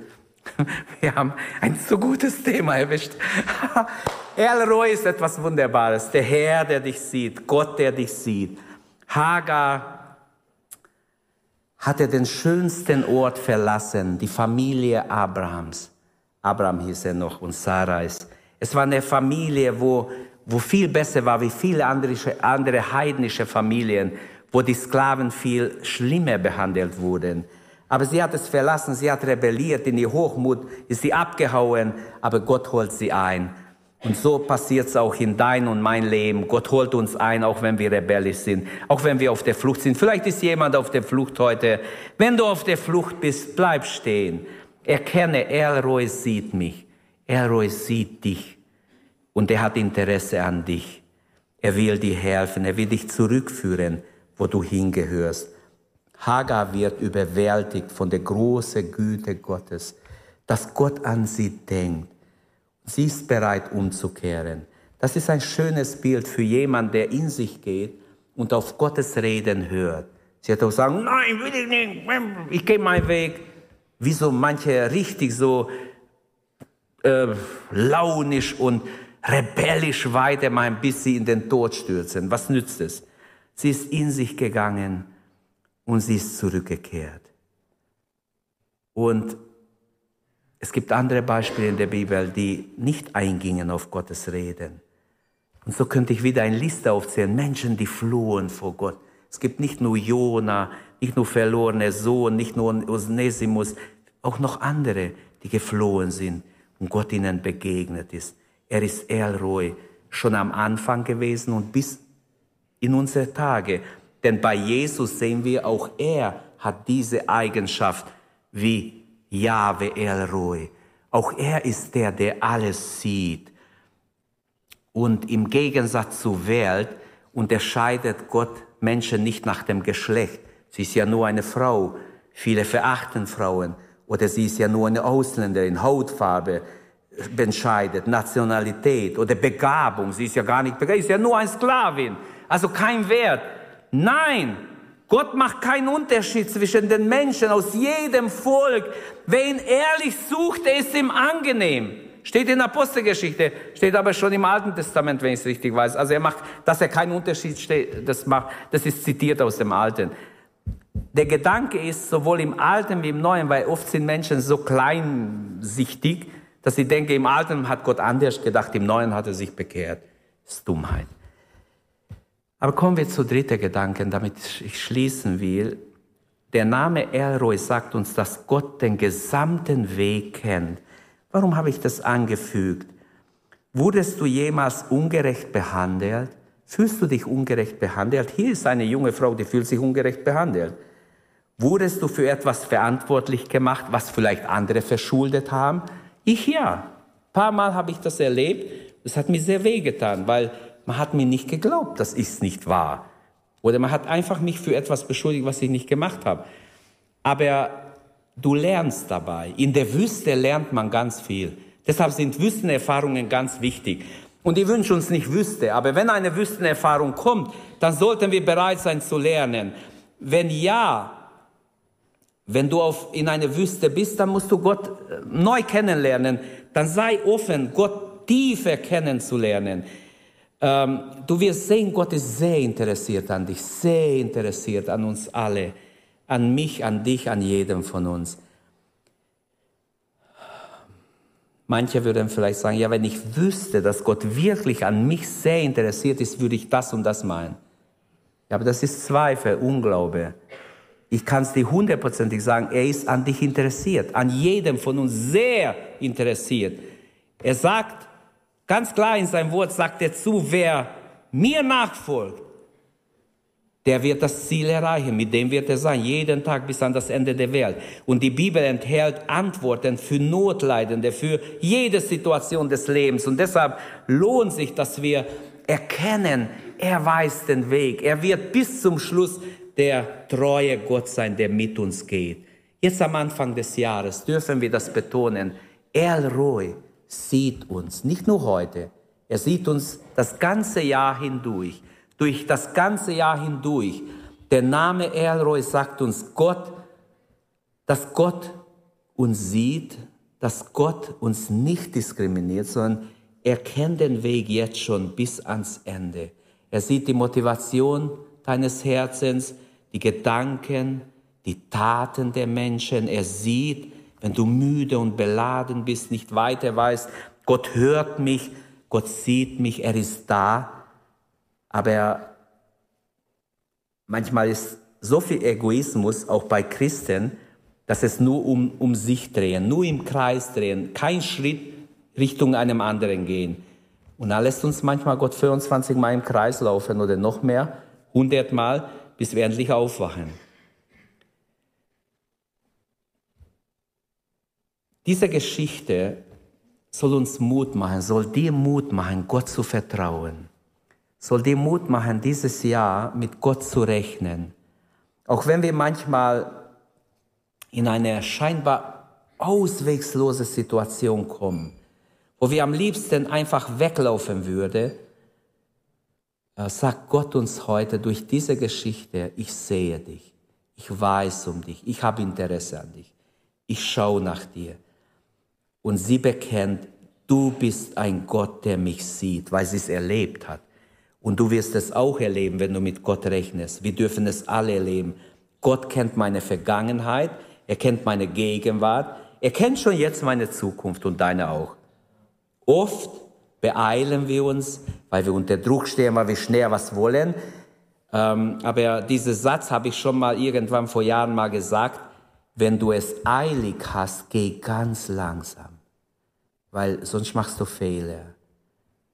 Wir haben ein so gutes Thema erwischt. Elroy ist etwas Wunderbares. Der Herr, der dich sieht, Gott, der dich sieht. Hagar hatte den schönsten Ort verlassen, die Familie Abrahams. Abraham hieß er noch und Sarah ist. Es war eine Familie, wo wo viel besser war wie viele andere, andere heidnische Familien, wo die Sklaven viel schlimmer behandelt wurden. Aber sie hat es verlassen, sie hat rebelliert, in ihr Hochmut ist sie abgehauen, aber Gott holt sie ein. Und so passiert es auch in dein und mein Leben. Gott holt uns ein, auch wenn wir rebellisch sind, auch wenn wir auf der Flucht sind. Vielleicht ist jemand auf der Flucht heute. Wenn du auf der Flucht bist, bleib stehen. Erkenne, Elroy sieht mich. Elroy sieht dich und er hat Interesse an dich. Er will dir helfen, er will dich zurückführen, wo du hingehörst. Hagar wird überwältigt von der großen Güte Gottes, dass Gott an sie denkt. Sie ist bereit umzukehren. Das ist ein schönes Bild für jemanden, der in sich geht und auf Gottes Reden hört. Sie hat auch sagen, nein, will ich nicht, ich gehe meinen Weg. Wie so manche richtig so äh, launisch und rebellisch weiter weitermachen, bis sie in den Tod stürzen. Was nützt es? Sie ist in sich gegangen und sie ist zurückgekehrt. Und es gibt andere Beispiele in der Bibel, die nicht eingingen auf Gottes Reden. Und so könnte ich wieder eine Liste aufzählen. Menschen, die flohen vor Gott. Es gibt nicht nur Jona, nicht nur verlorene Sohn, nicht nur Onesimus, auch noch andere, die geflohen sind und Gott ihnen begegnet ist. Er ist Elroy schon am Anfang gewesen und bis in unsere Tage. Denn bei Jesus sehen wir, auch er hat diese Eigenschaft wie Jahwe Elroy. Auch er ist der, der alles sieht. Und im Gegensatz zur Welt unterscheidet Gott Menschen nicht nach dem Geschlecht. Sie ist ja nur eine Frau. Viele verachten Frauen. Oder sie ist ja nur eine Ausländerin, Hautfarbe entscheidet, Nationalität oder Begabung. Sie ist ja gar nicht begabt, sie ist ja nur eine Sklavin. Also kein Wert. Nein, Gott macht keinen Unterschied zwischen den Menschen aus jedem Volk. Wer ihn ehrlich sucht, der ist ihm angenehm. Steht in der Apostelgeschichte, steht aber schon im Alten Testament, wenn ich es richtig weiß. Also er macht, dass er keinen Unterschied steht, das macht, das ist zitiert aus dem Alten. Der Gedanke ist sowohl im Alten wie im Neuen, weil oft sind Menschen so kleinsichtig, dass ich denke, im Alten hat Gott anders gedacht, im Neuen hat er sich bekehrt. Das ist Dummheit. Aber kommen wir zu dritten Gedanken, damit ich schließen will. Der Name Elroy sagt uns, dass Gott den gesamten Weg kennt. Warum habe ich das angefügt? Wurdest du jemals ungerecht behandelt? Fühlst du dich ungerecht behandelt? Hier ist eine junge Frau, die fühlt sich ungerecht behandelt. Wurdest du für etwas verantwortlich gemacht, was vielleicht andere verschuldet haben? Ich ja. Ein paar Mal habe ich das erlebt. Das hat mir sehr wehgetan, weil man hat mir nicht geglaubt, ich es nicht war. Oder man hat einfach mich für etwas beschuldigt, was ich nicht gemacht habe. Aber du lernst dabei. In der Wüste lernt man ganz viel. Deshalb sind Wüstenerfahrungen ganz wichtig. Und ich wünsche uns nicht Wüste, aber wenn eine Wüstenerfahrung kommt, dann sollten wir bereit sein zu lernen. Wenn ja, wenn du auf, in einer Wüste bist, dann musst du Gott äh, neu kennenlernen. Dann sei offen, Gott tiefer kennenzulernen. Ähm, du wirst sehen, Gott ist sehr interessiert an dich, sehr interessiert an uns alle, an mich, an dich, an jedem von uns. Manche würden vielleicht sagen, ja, wenn ich wüsste, dass Gott wirklich an mich sehr interessiert ist, würde ich das und das meinen. Ja, aber das ist Zweifel, Unglaube. Ich kann es dir hundertprozentig sagen, er ist an dich interessiert, an jedem von uns sehr interessiert. Er sagt, Ganz klar in seinem Wort sagt er zu, wer mir nachfolgt, der wird das Ziel erreichen, mit dem wird er sein, jeden Tag bis an das Ende der Welt. Und die Bibel enthält Antworten für Notleidende, für jede Situation des Lebens. Und deshalb lohnt sich, dass wir erkennen, er weiß den Weg. Er wird bis zum Schluss der treue Gott sein, der mit uns geht. Jetzt am Anfang des Jahres dürfen wir das betonen. El Roy, sieht uns, nicht nur heute, er sieht uns das ganze Jahr hindurch, durch das ganze Jahr hindurch. Der Name Elroy sagt uns Gott, dass Gott uns sieht, dass Gott uns nicht diskriminiert, sondern er kennt den Weg jetzt schon bis ans Ende. Er sieht die Motivation deines Herzens, die Gedanken, die Taten der Menschen. Er sieht, wenn du müde und beladen bist, nicht weiter weißt, Gott hört mich, Gott sieht mich, er ist da, aber manchmal ist so viel Egoismus auch bei Christen, dass es nur um, um sich drehen, nur im Kreis drehen, kein Schritt Richtung einem anderen gehen. Und da lässt uns manchmal Gott 24 Mal im Kreis laufen oder noch mehr, 100 Mal, bis wir endlich aufwachen. Diese Geschichte soll uns Mut machen, soll dir Mut machen, Gott zu vertrauen. Soll dir Mut machen, dieses Jahr mit Gott zu rechnen. Auch wenn wir manchmal in eine scheinbar auswegslose Situation kommen, wo wir am liebsten einfach weglaufen würden, äh, sagt Gott uns heute durch diese Geschichte, ich sehe dich, ich weiß um dich, ich habe Interesse an dich, ich schaue nach dir und sie bekennt, du bist ein Gott, der mich sieht, weil sie es erlebt hat. Und du wirst es auch erleben, wenn du mit Gott rechnest. Wir dürfen es alle erleben. Gott kennt meine Vergangenheit, er kennt meine Gegenwart, er kennt schon jetzt meine Zukunft und deine auch. Oft beeilen wir uns, weil wir unter Druck stehen, weil wir schnell was wollen. Ähm, aber diesen Satz habe ich schon mal irgendwann vor Jahren mal gesagt. Wenn du es eilig hast, geh ganz langsam, weil sonst machst du Fehler.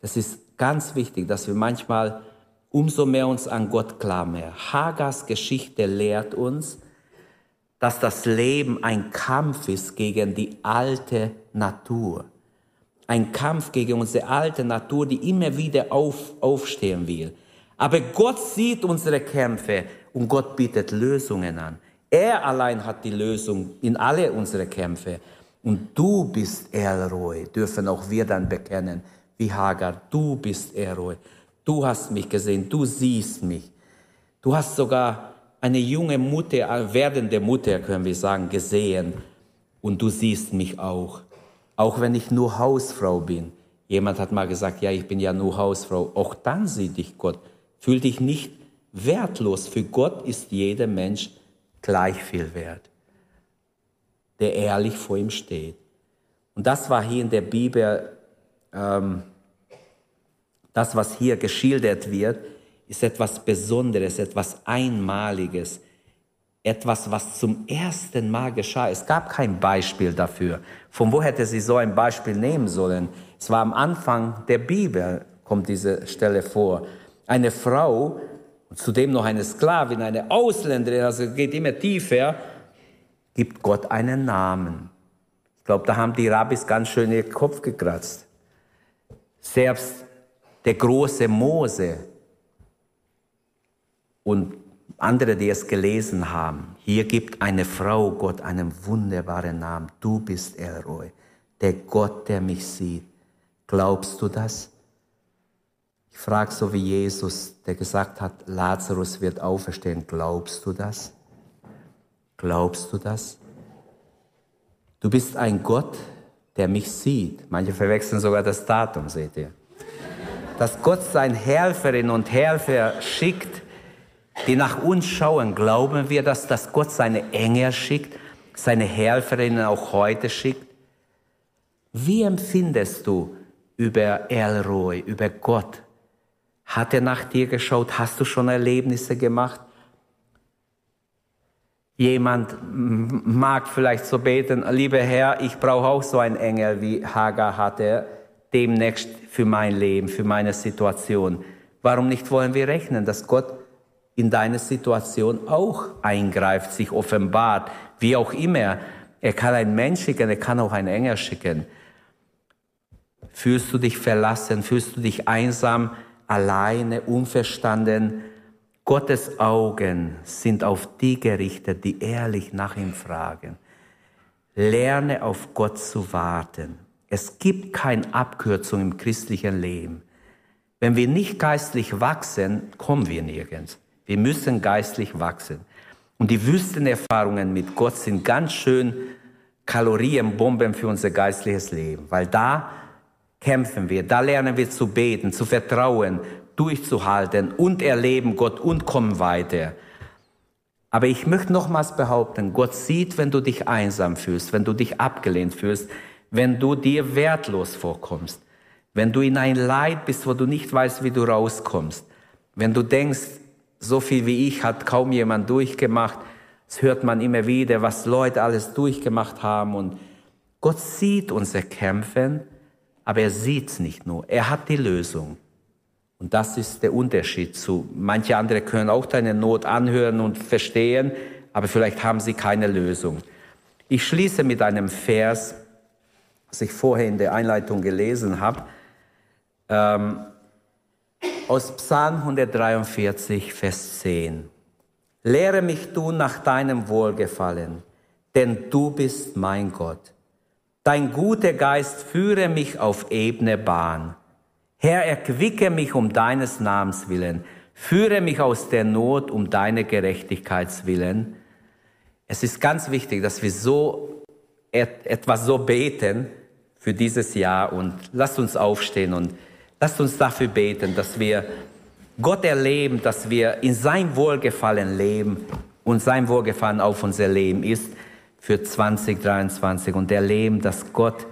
Das ist ganz wichtig, dass wir manchmal umso mehr uns an Gott klammern. Hagars Geschichte lehrt uns, dass das Leben ein Kampf ist gegen die alte Natur. Ein Kampf gegen unsere alte Natur, die immer wieder auf, aufstehen will. Aber Gott sieht unsere Kämpfe und Gott bietet Lösungen an. Er allein hat die Lösung in alle unsere Kämpfe. Und du bist Elroy, dürfen auch wir dann bekennen, wie Hagar, du bist Elroy. Du hast mich gesehen, du siehst mich. Du hast sogar eine junge Mutter, werdende Mutter, können wir sagen, gesehen. Und du siehst mich auch. Auch wenn ich nur Hausfrau bin. Jemand hat mal gesagt, ja, ich bin ja nur Hausfrau. Auch dann sieht dich Gott. Fühl dich nicht wertlos. Für Gott ist jeder Mensch gleich viel wert, der ehrlich vor ihm steht. Und das war hier in der Bibel, ähm, das, was hier geschildert wird, ist etwas Besonderes, etwas Einmaliges, etwas, was zum ersten Mal geschah. Es gab kein Beispiel dafür. Von wo hätte sie so ein Beispiel nehmen sollen? Es war am Anfang der Bibel, kommt diese Stelle vor. Eine Frau, zudem noch eine Sklavin, eine Ausländerin, also geht immer tiefer, gibt Gott einen Namen. Ich glaube, da haben die Rabbis ganz schön ihr Kopf gekratzt. Selbst der große Mose und andere, die es gelesen haben. Hier gibt eine Frau Gott einen wunderbaren Namen. Du bist Elroy, der Gott, der mich sieht. Glaubst du das? Ich frage so wie Jesus, der gesagt hat, Lazarus wird auferstehen. Glaubst du das? Glaubst du das? Du bist ein Gott, der mich sieht. Manche verwechseln sogar das Datum, seht ihr. Dass Gott sein Helferinnen und Helfer schickt, die nach uns schauen, glauben wir, dass, dass Gott seine Engel schickt, seine Helferinnen auch heute schickt? Wie empfindest du über Elroy, über Gott? Hat er nach dir geschaut? Hast du schon Erlebnisse gemacht? Jemand mag vielleicht so beten, lieber Herr, ich brauche auch so einen Engel, wie Hagar hatte, demnächst für mein Leben, für meine Situation. Warum nicht wollen wir rechnen, dass Gott in deine Situation auch eingreift, sich offenbart, wie auch immer. Er kann einen Mensch schicken, er kann auch einen Engel schicken. Fühlst du dich verlassen, fühlst du dich einsam, alleine, unverstanden? Gottes Augen sind auf die gerichtet, die ehrlich nach ihm fragen. Lerne auf Gott zu warten. Es gibt keine Abkürzung im christlichen Leben. Wenn wir nicht geistlich wachsen, kommen wir nirgends. Wir müssen geistlich wachsen. Und die Wüstenerfahrungen mit Gott sind ganz schön Kalorienbomben für unser geistliches Leben, weil da kämpfen wir, da lernen wir zu beten, zu vertrauen, durchzuhalten und erleben Gott und kommen weiter. Aber ich möchte nochmals behaupten, Gott sieht, wenn du dich einsam fühlst, wenn du dich abgelehnt fühlst, wenn du dir wertlos vorkommst, wenn du in ein Leid bist, wo du nicht weißt, wie du rauskommst, wenn du denkst, so viel wie ich hat kaum jemand durchgemacht. Das hört man immer wieder, was Leute alles durchgemacht haben. Und Gott sieht unser Kämpfen, aber er sieht es nicht nur. Er hat die Lösung. Und das ist der Unterschied zu, manche andere können auch deine Not anhören und verstehen, aber vielleicht haben sie keine Lösung. Ich schließe mit einem Vers, was ich vorher in der Einleitung gelesen habe. Ähm, aus Psalm 143, Vers 10. Lehre mich du nach deinem Wohlgefallen, denn du bist mein Gott. Dein guter Geist führe mich auf ebene Bahn. Herr, erquicke mich um deines Namens willen, führe mich aus der Not um deine Gerechtigkeitswillen. Es ist ganz wichtig, dass wir so etwas so beten für dieses Jahr und lasst uns aufstehen und Lasst uns dafür beten, dass wir Gott erleben, dass wir in sein Wohlgefallen leben und sein Wohlgefallen auf unser Leben ist für 2023 und erleben, dass Gott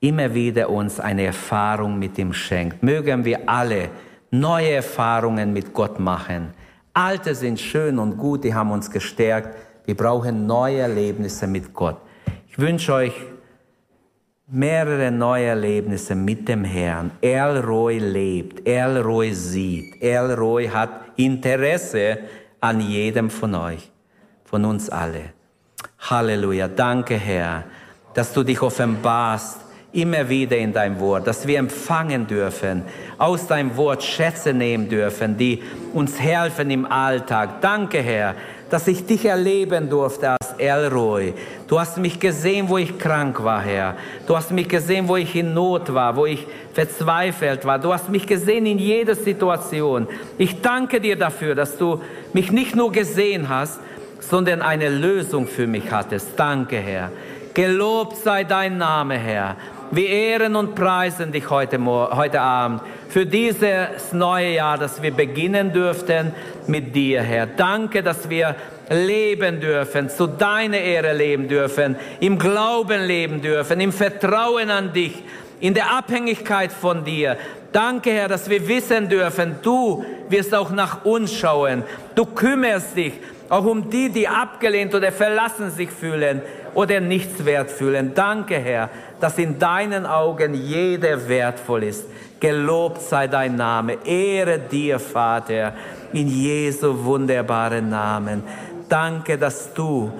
immer wieder uns eine Erfahrung mit ihm schenkt. Mögen wir alle neue Erfahrungen mit Gott machen. Alte sind schön und gut, die haben uns gestärkt. Wir brauchen neue Erlebnisse mit Gott. Ich wünsche euch mehrere neue Erlebnisse mit dem Herrn. Elroy lebt, Elroy sieht, Elroy hat Interesse an jedem von euch, von uns alle. Halleluja, danke Herr, dass du dich offenbarst immer wieder in dein Wort, dass wir empfangen dürfen, aus deinem Wort Schätze nehmen dürfen, die uns helfen im Alltag. Danke Herr, dass ich dich erleben durfte als Elroy. Du hast mich gesehen, wo ich krank war, Herr. Du hast mich gesehen, wo ich in Not war, wo ich verzweifelt war. Du hast mich gesehen in jeder Situation. Ich danke dir dafür, dass du mich nicht nur gesehen hast, sondern eine Lösung für mich hattest. Danke, Herr. Gelobt sei dein Name, Herr. Wir ehren und preisen dich heute, heute Abend für dieses neue Jahr, dass wir beginnen dürften mit dir, Herr. Danke, dass wir leben dürfen, zu deiner Ehre leben dürfen, im Glauben leben dürfen, im Vertrauen an dich, in der Abhängigkeit von dir. Danke, Herr, dass wir wissen dürfen, du wirst auch nach uns schauen. Du kümmerst dich auch um die, die abgelehnt oder verlassen sich fühlen oder nichts wert fühlen. Danke, Herr, dass in deinen Augen jeder wertvoll ist. Gelobt sei dein Name. Ehre dir, Vater, in Jesu wunderbaren Namen. Danke, dass du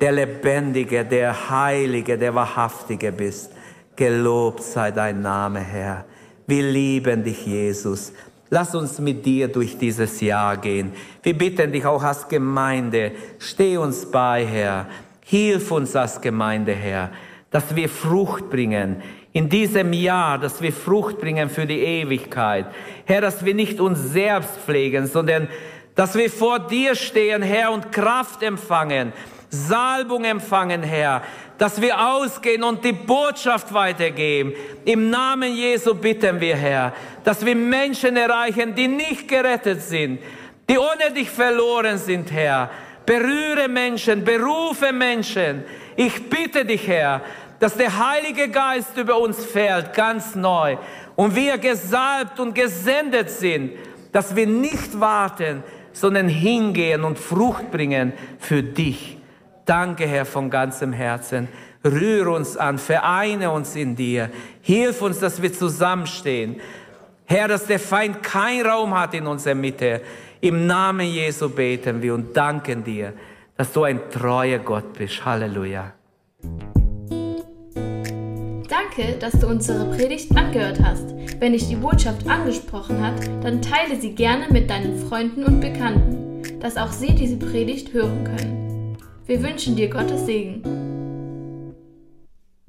der Lebendige, der Heilige, der Wahrhaftige bist. Gelobt sei dein Name, Herr. Wir lieben dich, Jesus. Lass uns mit dir durch dieses Jahr gehen. Wir bitten dich auch als Gemeinde, steh uns bei, Herr. Hilf uns als Gemeinde, Herr, dass wir Frucht bringen in diesem Jahr, dass wir Frucht bringen für die Ewigkeit. Herr, dass wir nicht uns selbst pflegen, sondern dass wir vor dir stehen, Herr, und Kraft empfangen, Salbung empfangen, Herr, dass wir ausgehen und die Botschaft weitergeben. Im Namen Jesu bitten wir, Herr, dass wir Menschen erreichen, die nicht gerettet sind, die ohne dich verloren sind, Herr. Berühre Menschen, berufe Menschen. Ich bitte dich, Herr, dass der Heilige Geist über uns fällt, ganz neu. Und wir gesalbt und gesendet sind, dass wir nicht warten, sondern hingehen und Frucht bringen für dich. Danke, Herr, von ganzem Herzen. Rühre uns an, vereine uns in dir. Hilf uns, dass wir zusammenstehen. Herr, dass der Feind keinen Raum hat in unserer Mitte. Im Namen Jesu beten wir und danken dir, dass du ein treuer Gott bist. Halleluja. Danke, dass du unsere Predigt angehört hast. Wenn dich die Botschaft angesprochen hat, dann teile sie gerne mit deinen Freunden und Bekannten, dass auch sie diese Predigt hören können. Wir wünschen dir Gottes Segen.